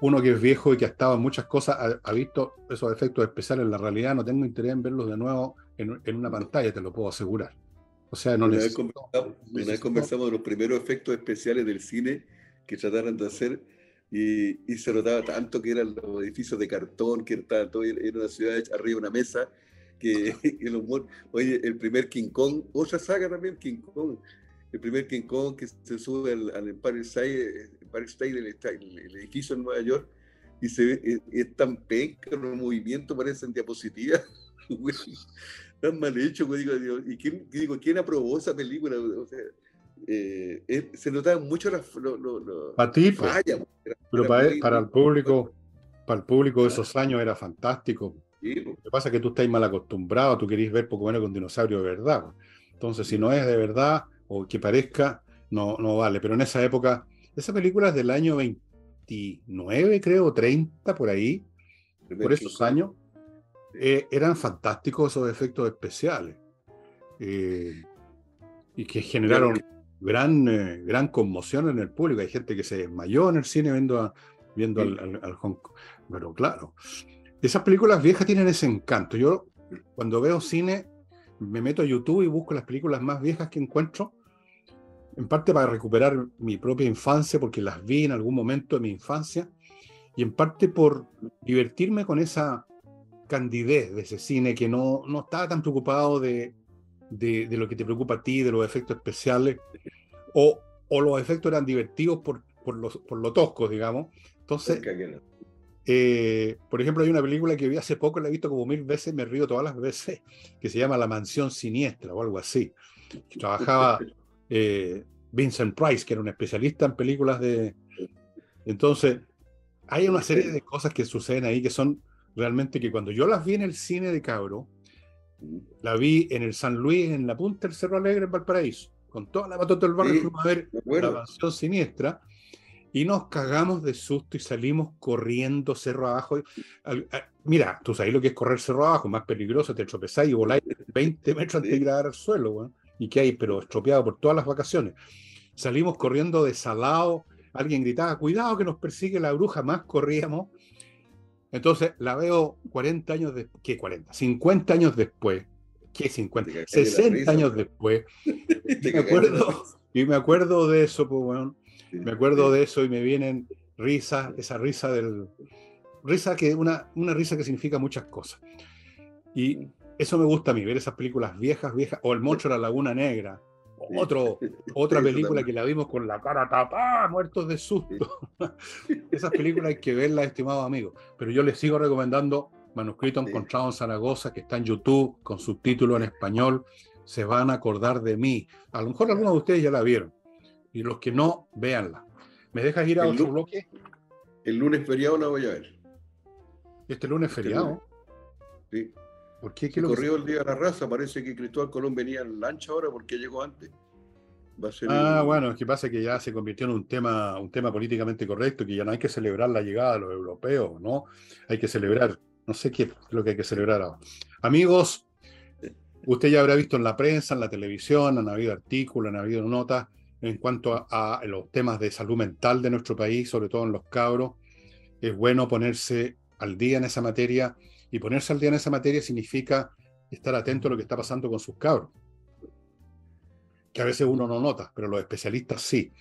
uno que es viejo y que ha estado en muchas cosas, ha, visto esos efectos especiales en la realidad, no tengo interés en verlos de nuevo en, una pantalla, te lo puedo asegurar. O sea, no una vez, conversamos, de los primeros efectos especiales del cine que trataron de hacer y, se notaba tanto que eran los edificios de cartón, que estaba todo en una ciudad arriba de una mesa, que el humor, oye, el primer King Kong, otra saga también, King Kong, el primer King Kong que se sube al, al Empire State, Empire State el, el, edificio en Nueva York, y se ve, es, tan penca, los movimientos parecen diapositivas. tan mal hecho, digo, ¿y quién, digo, quién aprobó esa película? O sea, eh, se notaban mucho las fallas. Pero para, para, el público, para el público de esos años era fantástico. Lo que pasa es que tú estás mal acostumbrado, tú querés ver poco menos con dinosaurio de verdad. Entonces, si no es de verdad, o que parezca, no, no vale. Pero en esa época, esa película es del año 29, creo, 30, por ahí, por esos años, eh, eran fantásticos esos efectos especiales. Eh, y que generaron gran, eh, gran conmoción en el público. Hay gente que se desmayó en el cine viendo, viendo al, al, Hong Kong. Pero claro, esas películas viejas tienen ese encanto. Yo cuando veo cine me meto a YouTube y busco las películas más viejas que encuentro en parte para recuperar mi propia infancia, porque las vi en algún momento de mi infancia, y en parte por divertirme con esa candidez de ese cine que no, no estaba tan preocupado de, de, lo que te preocupa a ti, de los efectos especiales, o, o los efectos eran divertidos por, por, los, por lo toscos, digamos. Entonces, eh, por ejemplo, hay una película que vi hace poco, la he visto como mil veces, me río todas las veces, que se llama La Mansión Siniestra o algo así. Trabajaba eh, Vincent Price, que era un especialista en películas de... Entonces, hay una serie de cosas que suceden ahí que son realmente que cuando yo las vi en el cine de Cabro, la vi en el San Luis, en la punta del Cerro Alegre, en Valparaíso, con toda la batota del barrio, fuimos a ver la mansión siniestra, y nos cagamos de susto y salimos corriendo cerro abajo. Mira, tú sabes lo que es correr cerro abajo, más peligroso, te tropezás y voláis 20 metros antes de ir al suelo. Bueno y que hay, pero estropeado por todas las vacaciones. Salimos corriendo desalado, alguien gritaba, cuidado que nos persigue la bruja, más corríamos. Entonces la veo 40 años después, ¿qué 40? 50 años después, ¿qué 50? 60 años después. y, me acuerdo, y me acuerdo de eso, pues bueno, me acuerdo de eso y me vienen risas, esa risa del... Risa que, una, una risa que significa muchas cosas. Y eso me gusta a mí, ver esas películas viejas, viejas, o El Monstruo de la Laguna Negra, otro, otra película que la vimos con la cara tapada, muertos de susto. Esas películas hay que verlas, estimados amigos. Pero yo les sigo recomendando Manuscrito Encontrado en Zaragoza, que está en YouTube con subtítulo en español. Se van a acordar de mí. A lo mejor algunos de ustedes ya la vieron. Y los que no, véanla. ¿Me dejas ir a otro bloque? El lunes feriado la voy a ver. ¿Este lunes este feriado? Sí. ¿Por qué? ¿Qué corrió el Día de la Raza, parece que Cristóbal Colón venía en lancha ahora porque llegó antes. ah, bueno, es que pasa que ya se convirtió en un tema, un tema políticamente correcto, que ya no hay que celebrar la llegada de los europeos, ¿no? Hay que celebrar, no sé qué es lo que hay que celebrar ahora. Amigos, Usted ya habrá visto en la prensa, en la televisión, han habido artículos, han habido notas en cuanto a, los temas de salud mental de nuestro país, sobre todo en los cabros. Es bueno ponerse al día en esa materia y ponerse al día en esa materia significa estar atento a lo que está pasando con sus cabros, que a veces uno no nota, pero los especialistas sí.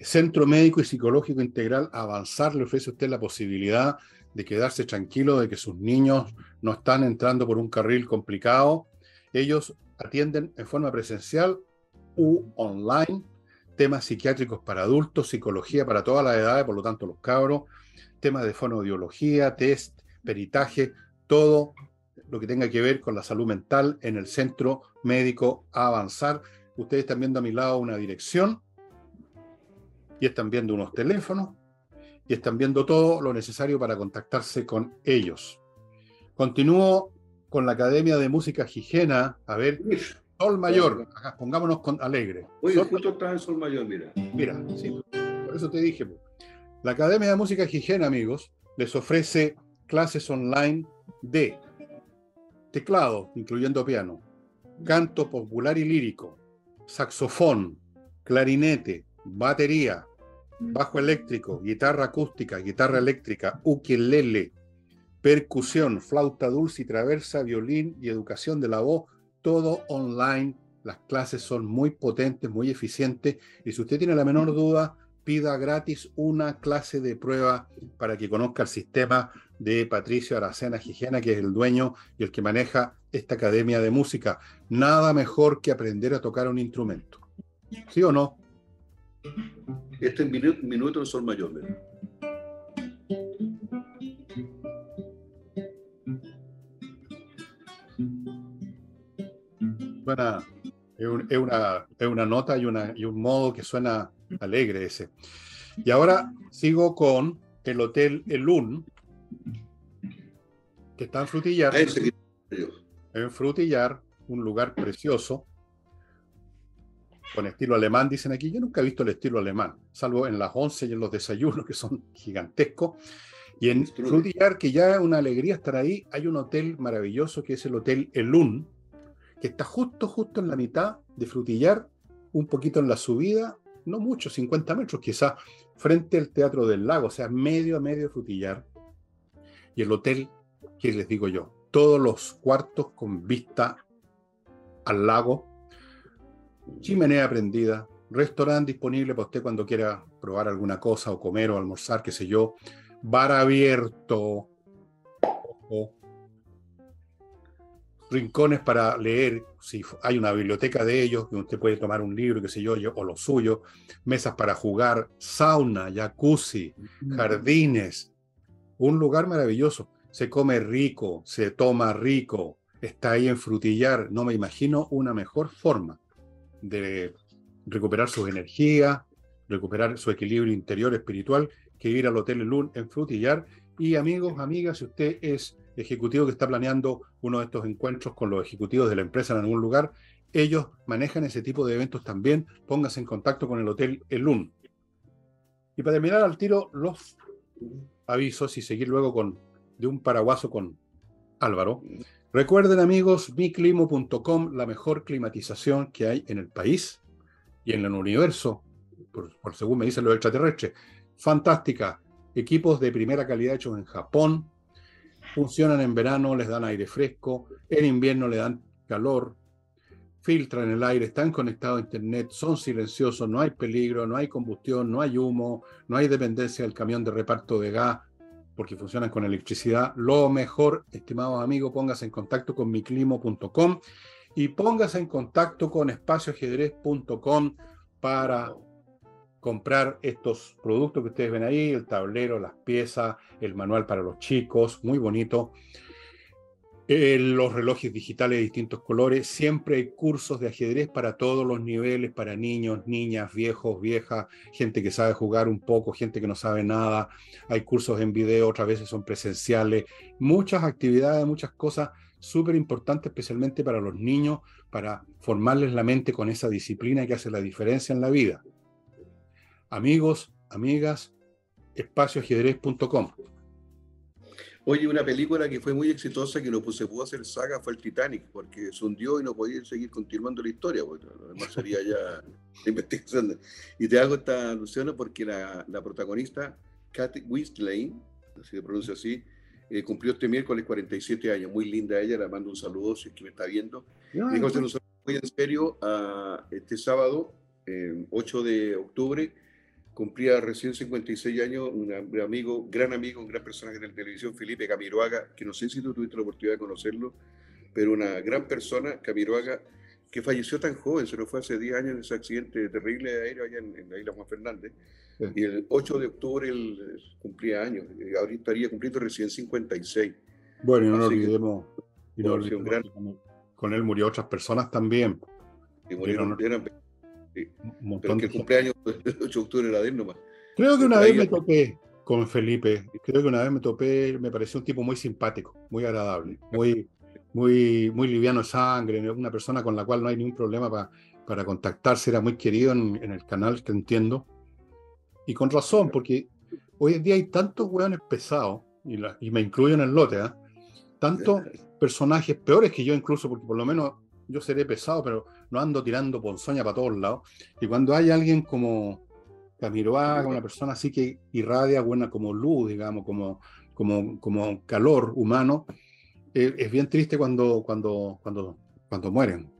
Centro Médico y Psicológico Integral Avanzar le ofrece a usted la posibilidad de quedarse tranquilo de que sus niños no están entrando por un carril complicado. Ellos atienden en forma presencial u online temas psiquiátricos para adultos, psicología para todas las edades, por lo tanto los cabros, temas de fonoaudiología, test, peritaje, todo lo que tenga que ver con la salud mental en el Centro Médico Avanzar. Ustedes están viendo a mi lado una dirección y están viendo unos teléfonos y están viendo todo lo necesario para contactarse con ellos. Continúo con la Academia de Música Higiena. A ver, Sol Mayor, pongámonos con alegre. Oye, justo está en Sol Mayor, mira. Mira, sí, por eso te dije. La Academia de Música Higiena, amigos, les ofrece clases online de teclado, incluyendo piano, canto popular y lírico, saxofón, clarinete, batería, bajo eléctrico, guitarra acústica, guitarra eléctrica, ukelele, percusión, flauta dulce y traversa, violín y educación de la voz, todo online. Las clases son muy potentes, muy eficientes y si usted tiene la menor duda, pida gratis una clase de prueba para que conozca el sistema de Patricio Aracena Higiena, que es el dueño y el que maneja esta academia de música. Nada mejor que aprender a tocar un instrumento. ¿Sí o no? Este minuto, minuto en sol mayor. Bueno, es, una, es una nota y, una, y un modo que suena alegre ese. Y ahora sigo con el Hotel Elun, que está en Frutillar. En Frutillar, un lugar precioso, con estilo alemán, dicen aquí. Yo nunca he visto el estilo alemán, salvo en las once y en los desayunos, que son gigantescos. Y en Frutillar, que ya es una alegría estar ahí, hay un hotel maravilloso que es el Hotel Elun, que está justo, justo en la mitad de Frutillar, un poquito en la subida, no mucho, 50 metros quizás, frente al Teatro del Lago, o sea, medio a medio Frutillar. Y el hotel, ¿qué les digo yo? Todos los cuartos con vista al lago, chimenea prendida, restaurante disponible para usted cuando quiera probar alguna cosa o comer o almorzar, qué sé yo, bar abierto, rincones para leer, si hay una biblioteca de ellos, que usted puede tomar un libro, qué sé yo, o lo suyo, mesas para jugar, sauna, jacuzzi, jardines, un lugar maravilloso. Se come rico, se toma rico, está ahí en frutillar. No me imagino una mejor forma de recuperar sus energías, recuperar su equilibrio interior espiritual, que ir al Hotel Lun en Frutillar. Y amigos, amigas, si usted es ejecutivo que está planeando uno de estos encuentros con los ejecutivos de la empresa en algún lugar, ellos manejan ese tipo de eventos también. Póngase en contacto con el Hotel Elun. Y para terminar al tiro, los avisos y seguir luego con de un paraguaso con Álvaro. Recuerden amigos, miclimo.com, la mejor climatización que hay en el país y en el universo, por, por según me dicen los extraterrestres. Fantástica. Equipos de primera calidad hechos en Japón, funcionan en verano, les dan aire fresco, en invierno le dan calor, filtran el aire, están conectados a Internet, son silenciosos, no hay peligro, no hay combustión, no hay humo, no hay dependencia del camión de reparto de gas, porque funcionan con electricidad. Lo mejor, estimados amigos, póngase en contacto con miclimo.com y póngase en contacto con espacioajedrez.com para comprar estos productos que ustedes ven ahí, el tablero, las piezas, el manual para los chicos, muy bonito. Eh, los relojes digitales de distintos colores, siempre hay cursos de ajedrez para todos los niveles, para niños, niñas, viejos, viejas, gente que sabe jugar un poco, gente que no sabe nada, hay cursos en video, otras veces son presenciales, muchas actividades, muchas cosas súper importantes, especialmente para los niños, para formarles la mente con esa disciplina que hace la diferencia en la vida amigos, amigas, espacioajedrez.com. Oye, una película que fue muy exitosa que no se pudo hacer saga fue el Titanic, porque se hundió y no podía seguir continuando la historia, porque además sería ya investigación. Y te hago esta alusión porque la, la protagonista, Kathy Whistler, así se pronuncia así, eh, cumplió este miércoles 47 años. Muy linda ella, la mando un saludo si es que me está viendo. Dijo un saludo muy en serio a este sábado, 8 de octubre, cumplía recién 56 años, un amigo, gran amigo, un gran personaje de la televisión, Felipe Camiroaga, que no sé si tú tuviste la oportunidad de conocerlo, pero una gran persona, Camiroaga, que falleció tan joven, se lo fue hace 10 años en ese accidente terrible de aéreo allá en, la isla Juan Fernández. Y el 8 de octubre él cumplía años, y ahorita estaría cumpliendo recién 56. Bueno, y no olvidemos, y no olvidemos con él murió otras personas también. Y murieron, eran pero que el cumpleaños del 8 de octubre era de él nomás. Creo que una vez me topé con Felipe, creo que una vez me topé, me pareció un tipo muy simpático, muy agradable, muy, muy, muy liviano de sangre, una persona con la cual no hay ningún problema para, para contactarse, era muy querido en, el canal, que entiendo. Y con razón, porque hoy en día hay tantos hueones pesados, y, y me incluyo en el lote, ¿eh? tantos personajes peores que yo incluso, porque por lo menos yo seré pesado, pero no ando tirando ponzoña para todos lados. Y cuando hay alguien como Camiroaga, una persona así que irradia buena como luz, digamos, como, como, como calor humano, eh, es bien triste cuando, cuando, cuando, cuando mueren.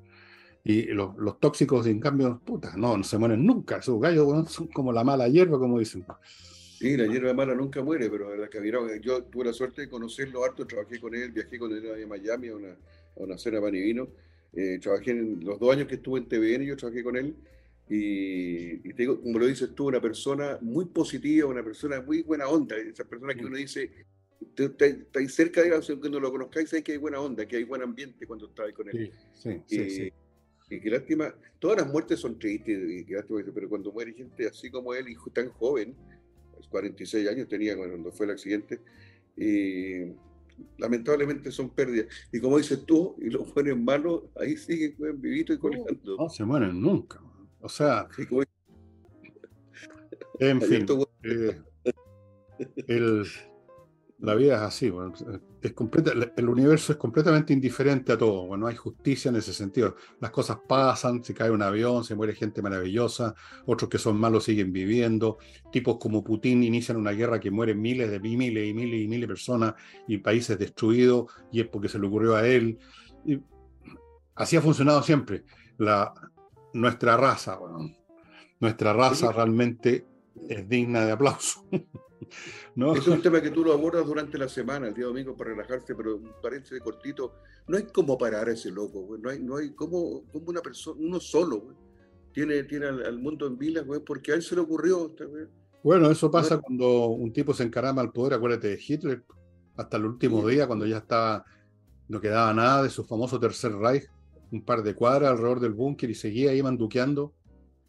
Y los, los tóxicos, en cambio, puta, no, no se mueren nunca. Esos gallos son como la mala hierba, como dicen. Sí, la hierba mala nunca muere, pero la Camiroaga, yo tuve la suerte de conocerlo harto, trabajé con él, viajé con él a Miami a una, a una cena pan y vino eh, trabajé en los dos años que estuve en TVN, yo trabajé con él. Y, te digo, como lo dices tú, una persona muy positiva, una persona muy buena onda. Esa persona que mm. uno dice, estáis cerca de él, aunque no lo conozcáis, sabes que hay buena onda, que hay buen ambiente cuando estás con él. Sí, sí, sí, y, qué lástima, todas las muertes son tristes, y lástima, pero cuando muere gente así como él, y tan joven, 46 años tenía cuando fue el accidente, y lamentablemente son pérdidas. Y como dices tú, y los buenos malos, ahí siguen vivitos y colgando. No, se mueren nunca. O sea, en fin, eh, el, la vida es así, es completa, el universo es completamente indiferente a todo, bueno, no hay justicia en ese sentido. Las cosas pasan, se cae un avión, se muere gente maravillosa, otros que son malos siguen viviendo, tipos como Putin inician una guerra que mueren miles de miles y miles y miles de personas y países destruidos, y es porque se le ocurrió a él. Y así ha funcionado siempre. La, nuestra raza, nuestra raza realmente es digna de aplauso. ¿no? Es un tema que tú lo abordas durante la semana, el día domingo, para relajarse, pero un paréntesis cortito, no hay cómo parar a ese loco, no hay, no hay cómo, una persona, uno solo, tiene, tiene al, mundo en vila, porque a él se le ocurrió. Bueno, eso pasa cuando un tipo se encarama al poder, acuérdate de Hitler, hasta el último día, cuando ya estaba, no quedaba nada de su famoso Tercer Reich, un par de cuadras alrededor del búnker y seguía ahí manduqueando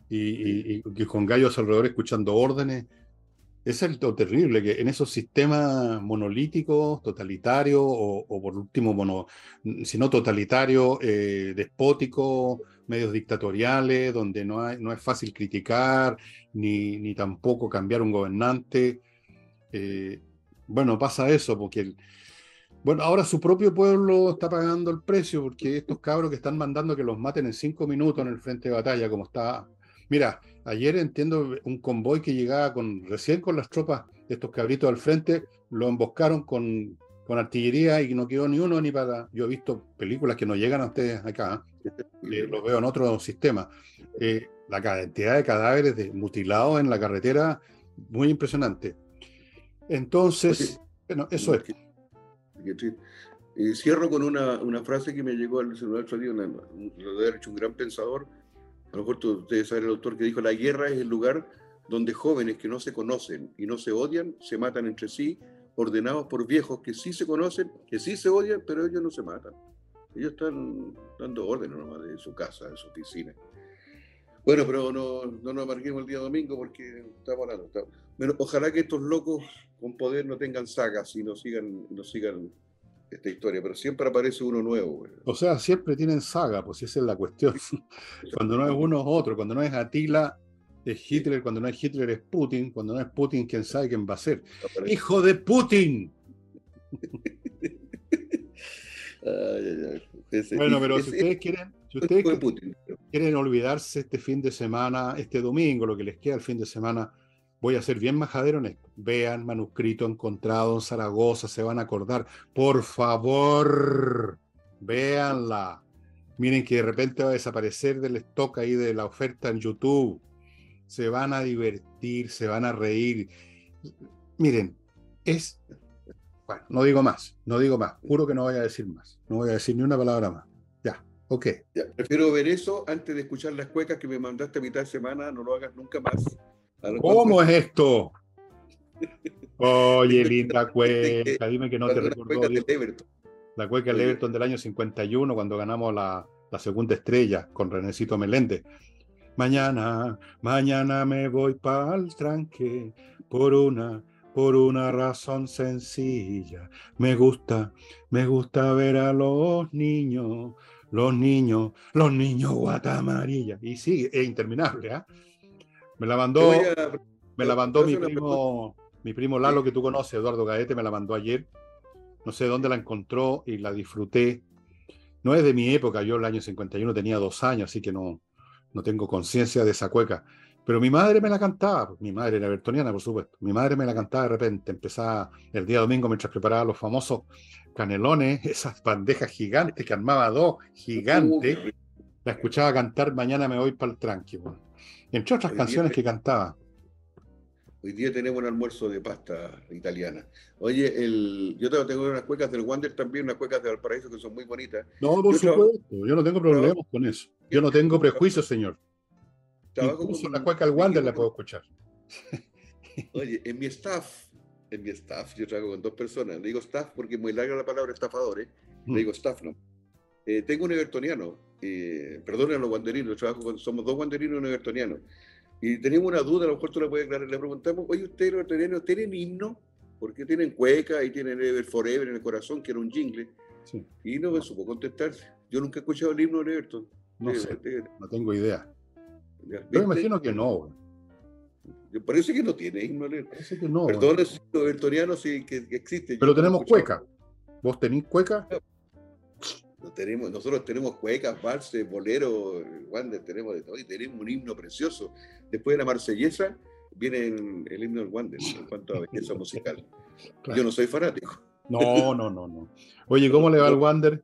y, y, con gallos alrededor escuchando órdenes es lo terrible, que en esos sistemas monolíticos, totalitarios, o, por último, mono, si no totalitario, eh, despótico, medios dictatoriales, donde no es fácil criticar, ni, ni tampoco cambiar un gobernante. Eh, bueno, pasa eso, porque bueno, ahora su propio pueblo está pagando el precio, porque estos cabros que están mandando que los maten en cinco minutos en el frente de batalla, como está Mira, ayer entiendo un convoy que llegaba con recién con las tropas de estos cabritos al frente, lo emboscaron con, con artillería y no quedó ni uno ni para. Yo he visto películas que no llegan a ustedes acá, eh, los veo en otro sistema. Eh, la cantidad de cadáveres de, mutilados en la carretera, muy impresionante. Entonces, bueno, eso es. Y cierro con una, una, frase que me llegó al celular otro día, lo debe haber hecho un gran pensador, a lo mejor ustedes saben el autor que dijo, la guerra es el lugar donde jóvenes que no se conocen y no se odian, se matan entre sí, ordenados por viejos que sí se conocen, que sí se odian, pero ellos no se matan. Ellos están dando órdenes nomás de su casa, de su oficina. Bueno, pero no, no nos amarguemos el día domingo porque estamos hablando. ojalá que estos locos con poder no tengan sagas y no sigan, no sigan esta historia, pero siempre aparece uno nuevo. O sea, siempre tienen saga, pues esa es la cuestión. cuando no es uno es otro, cuando no es Atila es Hitler, cuando no es Hitler es Putin, cuando no es Putin, quién sabe quién va a ser. ¡Hijo de Putin! Bueno, pero si ustedes quieren, si ustedes quieren olvidarse este fin de semana, este domingo, lo que les queda el fin de semana, voy a ser bien majadero en esto. Vean manuscrito encontrado en Zaragoza, se van a acordar. Por favor, véanla. Miren que de repente va a desaparecer del stock ahí de la oferta en YouTube. Se van a divertir, se van a reír. Miren, es bueno, no digo más, no digo más. Juro que no voy a decir más. No voy a decir ni una palabra más. Ya, ok. prefiero ver eso antes de escuchar las cuecas que me mandaste a mitad de semana. No lo hagas nunca más. ¿Cómo es esto? Oye, linda cueca, dime que no te recordó. La cueca del Everton del año 51, cuando ganamos la, la segunda estrella con Renecito Meléndez. Mañana, mañana me voy para el tranque por una por una razón sencilla. Me gusta, me gusta ver a los niños, los niños, los niños guata amarilla. Y sigue, es interminable, ¿ah? Me la mandó, me la mandó mi primo, mi primo Lalo, que tú conoces, Eduardo Gaete, me la mandó ayer. No sé dónde la encontró y la disfruté. No es de mi época, yo el año 51 tenía dos años, así que no, no tengo conciencia de esa cueca. Pero mi madre me la cantaba, mi madre era bertoniana, por supuesto. Mi madre me la cantaba de repente, empezaba el día domingo mientras preparaba los famosos canelones, esas bandejas gigantes que armaba dos, gigantes. La escuchaba cantar Mañana me voy para el tranqui. Entre otras canciones que cantaba. Hoy día tenemos un almuerzo de pasta italiana. Oye, el, yo tengo unas cuecas del Wander también, unas cuecas de Valparaíso que son muy bonitas. No, por supuesto, yo no tengo problemas con eso. Yo no tengo prejuicios, señor. Incluso la cueca al Wander la puedo escuchar. Oye, en mi staff, en mi staff, yo trabajo con dos personas. Le digo staff porque es muy larga la palabra estafadores. Le mm. digo staff, ¿no? Eh, tengo un evertoniano, eh, a los wanderinos, trabajo con, somos dos wanderinos y un evertoniano. Y teníamos una duda, a lo mejor tú la puedes aclarar. Le preguntamos, oye, ¿ustedes los evertonianos tienen himno? Porque tienen cueca y tienen Ever Forever en el corazón, que era un jingle. Y no me supo contestarse. Yo nunca he escuchado el himno de Everton. No sé, no tengo idea. Yo me imagino que no. Parece que no tiene himno. Parece que no. Perdón, los bertonianos sí que, existe. Pero tenemos cueca. ¿Vos tenés cueca? No tenemos, nosotros tenemos cuecas, valses, boleros, Wander, tenemos de todo y tenemos un himno precioso. Después de la marsellesa viene el, himno del Wander en cuanto a belleza musical. Yo no soy fanático. No, no, no, no. Oye, ¿cómo le va al Wander?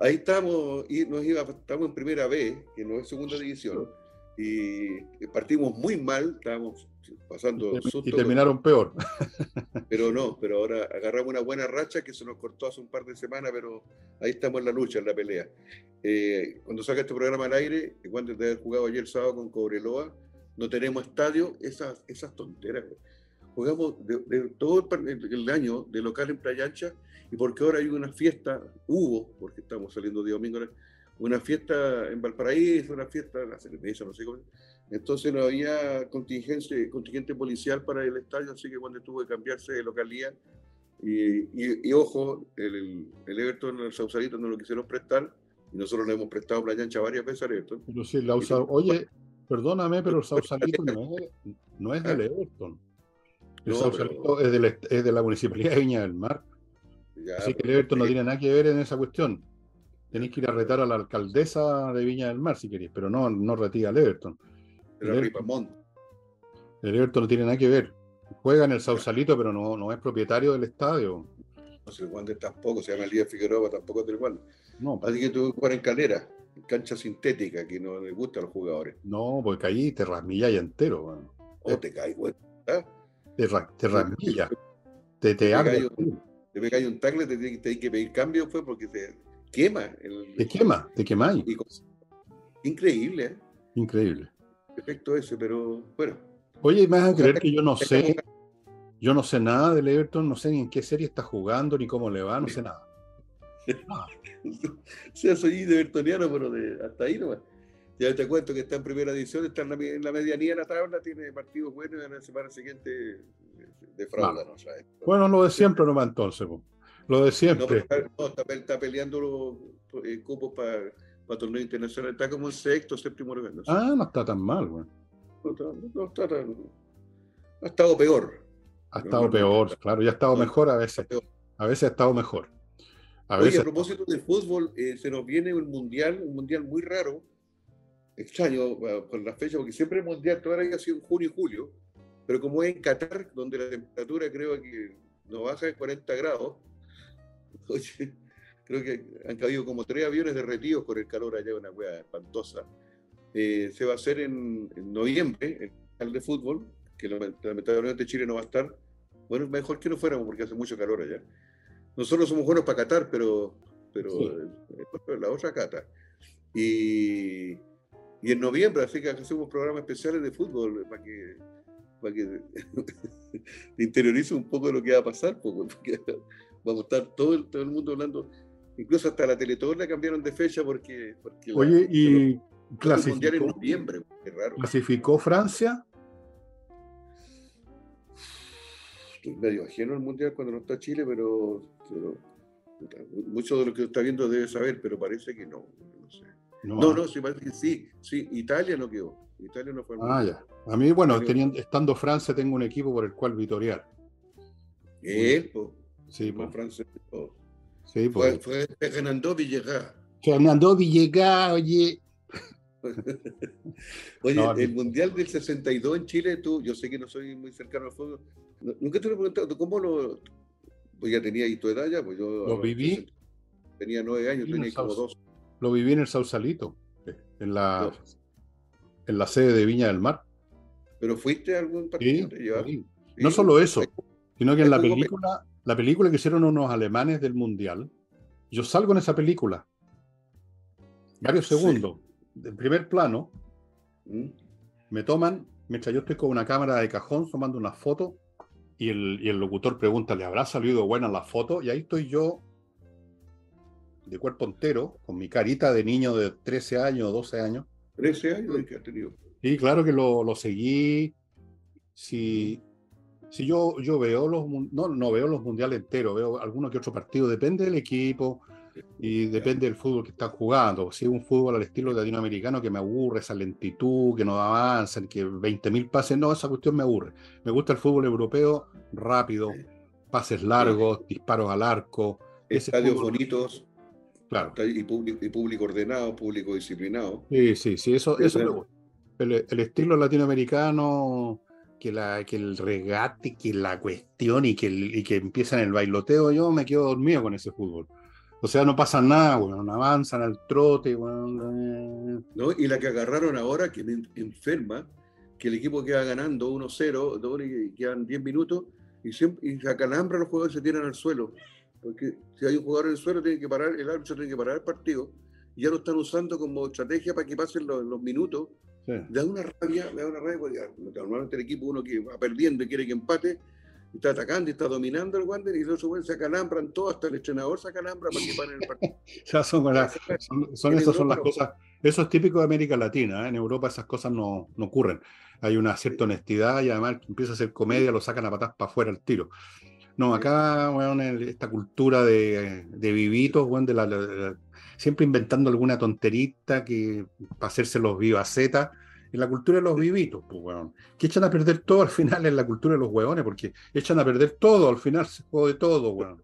Ahí estamos, y nos iba, estamos en primera vez, que no es segunda división, y partimos muy mal, estábamos pasando y, y terminaron peor. Pero no, pero ahora agarramos una buena racha que se nos cortó hace un par de semanas, pero ahí estamos en la lucha, en la pelea. Eh, cuando saca este programa al aire, cuando de haber jugado ayer sábado con Cobreloa, no tenemos estadio, esas, esas tonteras. Jugamos de, todo el, el, año de local en Playa Ancha y porque ahora hay una fiesta, hubo, porque estamos saliendo de domingo, una fiesta en Valparaíso, una fiesta en la cerveza, no sé cómo. Entonces no había contingente, contingente policial para el estadio, así que cuando tuvo que cambiarse de localidad, y, y, ojo, el, el Everton, el Sausalito no lo quisieron prestar, y nosotros le hemos prestado Playa Ancha varias veces al Everton. Pero oye, perdóname, pero el Sausalito no es, no es del Everton. El Sausalito es, de es de la Municipalidad de Viña del Mar. Así que el Everton no tiene nada que ver en esa cuestión. Tenéis que ir a retar a la alcaldesa de Viña del Mar si queréis, pero no, no retira al Everton. El, Everton, el Everton no tiene nada que ver. Juega en el Sausalito, pero no, no es propietario del estadio. No sé, el Wander tampoco, se llama el Elías Figueroa, tampoco es del Wander. No, Así que tú jugar en calera, en cancha sintética, que no les gusta a los jugadores. No, porque ahí te rasmilla y entero. Bueno. Oh, te cae, güey. ¿Ah? Te, te rasmilla. Te, te, te te un tackle, te tienes que pedir cambio, fue porque te quema. te quema, te quemáis. Increíble, ¿eh? Increíble. Efecto ese, pero bueno. Oye, me vas a creer que yo no sé, yo no sé nada del Everton, no sé ni en qué serie está jugando, ni cómo le va, no sé nada. o sea, soy de Evertoniano, pero de, hasta ahí nomás. Ya te cuento que está en primera edición, está en la, medianía de la tabla, tiene partidos buenos y en la semana siguiente defrauda. No. Bueno, lo de siempre nomás entonces, lo de siempre. No, está, peleando los eh, cupos para, para torneo internacional, está como en sexto, séptimo lugar. Ah, no está tan mal, güey. No, está tan, ha estado peor. Ha estado peor, claro, ya ha estado mejor a veces. A veces ha estado mejor. A, Oye, a propósito del fútbol, eh, se nos viene un mundial, un mundial muy raro, extraño con la fecha, porque siempre el mundial todavía ha sido en junio y julio, pero como es en Qatar, donde la temperatura creo que no baja de 40 grados, oye, creo que han caído como tres aviones derretidos por el calor allá, una hueá espantosa. Eh, se va a hacer en, noviembre, el de fútbol, que lamentablemente Chile no va a estar. Bueno, mejor que no fuéramos porque hace mucho calor allá. Nosotros somos buenos para catar, pero, pero la otra cata. Y, y, en noviembre, así que hacemos programas especiales de fútbol para que, para que interiorice un poco de lo que va a pasar, porque vamos a estar todo el, todo el mundo hablando, incluso hasta la Teletón la cambiaron de fecha porque... porque Oye, y... clasificó, en noviembre, qué raro. ¿Clasificó Francia? medio ajeno al mundial cuando no está Chile, pero, mucho de lo que está viendo debe saber, pero parece que no. No, sé. no, no, sí, parece que sí, sí, Italia no quedó. Italia no fue Ah, ya. A mí, bueno, teniendo, estando Francia, tengo un equipo por el cual vitorear. ¿Eh? Sí, pues. Sí, pues. Fue, fue Fernando Villegas. Fernando Villegas, oye. Oye, el Mundial del 62 en Chile, tú, yo sé que no soy muy cercano al fútbol, nunca te lo he preguntado, ¿cómo lo...? Pues ya tenía ahí tu edad ya, pues yo... Lo viví. Tenía nueve años, tenía como dos. Lo viví en el Sausalito, en la, en la sede de Viña del Mar. ¿Pero fuiste a algún partido? No solo eso, sino que en la película, la película que hicieron unos alemanes del Mundial, yo salgo en esa película, varios segundos, del primer plano, ¿Mm? me toman, mientras yo estoy con una cámara de cajón tomando una foto, y el, locutor pregunta, ¿le habrá salido buena la foto? Y ahí estoy yo, de cuerpo entero, con mi carita de niño de 13 años, 12 años. 13 años que ha tenido. Sí, claro que lo, seguí. Si, si yo, yo veo los no, no veo los mundiales enteros, veo alguno que otro partido, depende del equipo, y depende del fútbol que están jugando. Si es un fútbol al estilo latinoamericano que me aburre, esa lentitud, que no avanzan, que 20.000 pases, no, esa cuestión me aburre. Me gusta el fútbol europeo rápido, pases largos, disparos al arco. Estadios bonitos. Claro. Y público, y público ordenado, público disciplinado. Sí, sí, sí, eso, eso me gusta. El, el, estilo latinoamericano, que, la, que el regate, que la cuestión y que, y que empiezan el bailoteo, yo me quedo dormido con ese fútbol. O sea, no pasa nada, bueno, avanzan al trote. Bueno, ¿No? Y la que agarraron ahora, que me enferma, que el equipo queda ganando 1-0, y quedan 10 minutos, y, siempre, y se acalambran los jugadores y se tiran al suelo. Porque si hay un jugador en el suelo, tiene que parar, el árbitro tiene que parar el partido. Y ya lo están usando como estrategia para que pasen los, minutos. Da una rabia, da una rabia, porque normalmente el equipo uno que va perdiendo y quiere que empate, está atacando y está dominando el Wander y los se acalambran todo, hasta el entrenador se acalambra para que paren el partido. ya son, son, esas son las cosas, eso es típico de América Latina, ¿eh? en Europa esas cosas no, no, ocurren. Hay una cierta honestidad y además empieza a ser comedia, lo sacan a patas para afuera el tiro. No, acá, bueno, esta cultura de, de vivitos, bueno, de la, siempre inventando alguna tonterita que para hacerse los viva Z en la cultura de los vivitos, pues, weón. Que echan a perder todo al final en la cultura de los hueones, porque echan a perder todo, al final se jode todo, weón.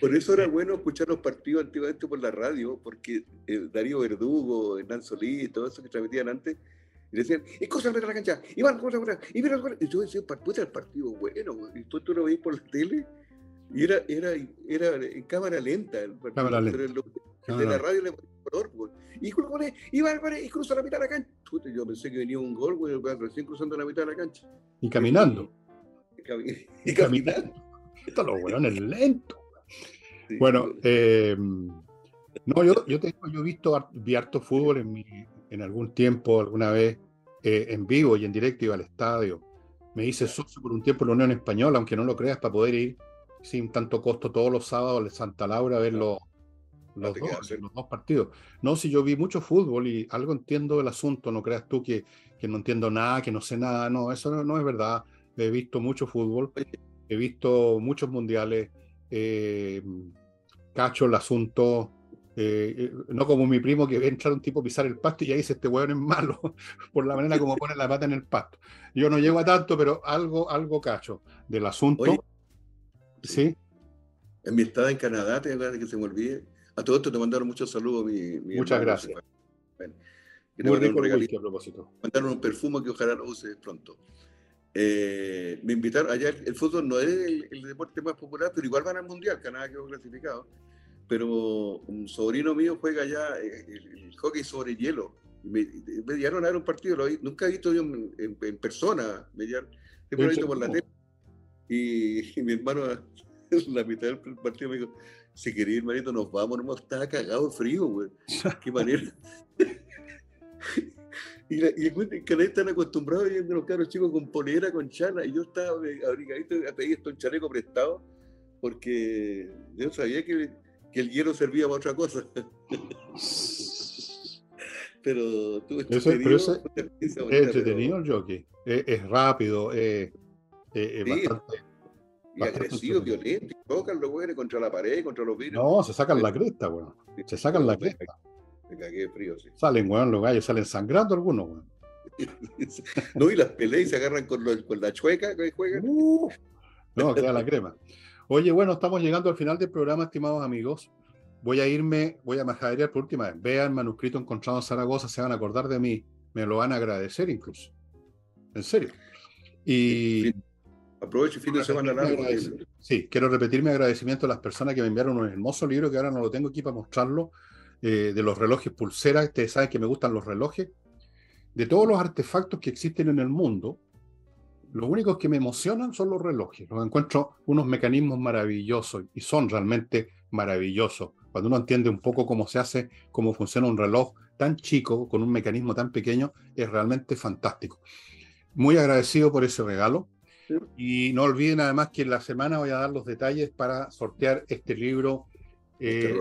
Por eso era bueno escuchar los partidos antiguamente por la radio, porque eh, Darío Verdugo, Hernán Solís, todo eso que transmitían antes, y decían, y cosas meter la cancha, y van, cosas, y mira, y tú decías, puta, el partido bueno, y tú, tú lo veis por la tele, y era, era, era en cámara lenta el partido. Cámara lenta. El de la radio le ponía color, y, y, y, y cruza la mitad de la cancha. yo pensé que venía un gol, güey, recién cruzando la mitad de la cancha. Y caminando. Y, caminando. Esto lo weones lento. bueno, eh, no, yo, yo, tengo, yo he visto vi harto fútbol en, mi, en algún tiempo, alguna vez, eh, en vivo y en directo iba al estadio. Me hice socio por un tiempo en la Unión Española, aunque no lo creas, para poder ir sin tanto costo todos los sábados a Santa Laura a ver los, los, dos, partidos. No, si yo vi mucho fútbol y algo entiendo del asunto, no creas tú que, que no entiendo nada, que no sé nada, no, eso no, es verdad. He visto mucho fútbol, he visto muchos mundiales, eh, cacho el asunto, Eh, eh, no como mi primo que ve entrar un tipo a pisar el pasto y ahí dice este hueón es malo por la manera como pone la pata en el pasto. Yo no llego a tanto, pero algo, algo cacho del asunto. sí. En mi estado en Canadá, te que se me olvide. A todo esto te mandaron muchos saludos. Mi, Muchas gracias. Muy rico un a propósito. Mandaron un perfume que ojalá lo use pronto. Eh, me invitaron, allá el, fútbol no es el, deporte más popular, pero igual van al mundial, Canadá quedó clasificado. Pero un sobrino mío juega allá eh, el, hockey sobre hielo. me, me, dieron a ver un partido, lo, nunca he visto yo en, persona, me dieron, por la tele. Y, mi hermano, en la mitad del partido me dijo, si quería ir, manito, nos vamos, no estaba cagado de frío, güey. Qué manera. Y, la, y en Canadá están acostumbrados a los caros chicos con polera, con chala, y yo estaba abrigadito, pedí esto un chaleco prestado, porque yo sabía que, que el hielo servía para otra cosa. pero tú es entretenido el jockey. Es, rápido, es, bastante. Y agresivo, violento, y tocan los güeyes contra la pared, contra los vidrios. No, se sacan la cresta, weón. Se sacan la cresta. Me cagué frío, sí. Salen, weón, los gallos salen sangrando algunos, weón. no, y las peleas y se agarran con, con la chueca que juegan. Uh, no, queda la crema. Oye, bueno, estamos llegando al final del programa, estimados amigos. Voy a irme, voy a majaderear por última vez. Vean manuscrito encontrado en Zaragoza, se van a acordar de mí. Me lo van a agradecer incluso. En serio. Y. Aprovecho fin de semana largo. Sí, quiero repetir mi agradecimiento a las personas que me enviaron un hermoso libro que ahora no lo tengo aquí para mostrarlo eh, de los relojes pulseras, ustedes saben que me gustan los relojes, de todos los artefactos que existen en el mundo, los únicos que me emocionan son los relojes. Los encuentro unos mecanismos maravillosos y son realmente maravillosos. Cuando uno entiende un poco cómo se hace, cómo funciona un reloj tan chico, con un mecanismo tan pequeño, es realmente fantástico. Muy agradecido por ese regalo. Y no olviden además que en la semana voy a dar los detalles para sortear este libro. Eh,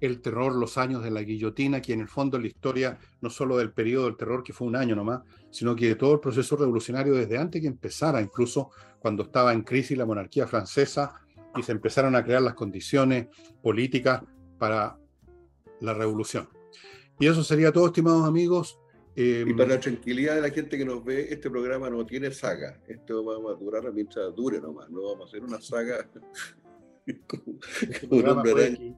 el terror, los años de la guillotina, que en el fondo es la historia no solo del periodo del terror, que fue un año nomás, sino que de todo el proceso revolucionario desde antes que empezara, incluso cuando estaba en crisis la monarquía francesa y se empezaron a crear las condiciones políticas para la revolución. Y eso sería todo, estimados amigos. Y para la tranquilidad de la gente que nos ve, este programa no tiene saga. Esto va a durar mientras dure nomás. No vamos a hacer una saga como, un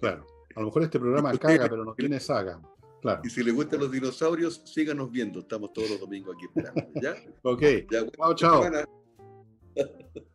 Claro. A lo mejor este programa caga, pero no tiene saga. Claro. Y si les gustan los dinosaurios, síganos viendo. Estamos todos los domingos aquí esperando. ¿Ya? ok. chao, chao.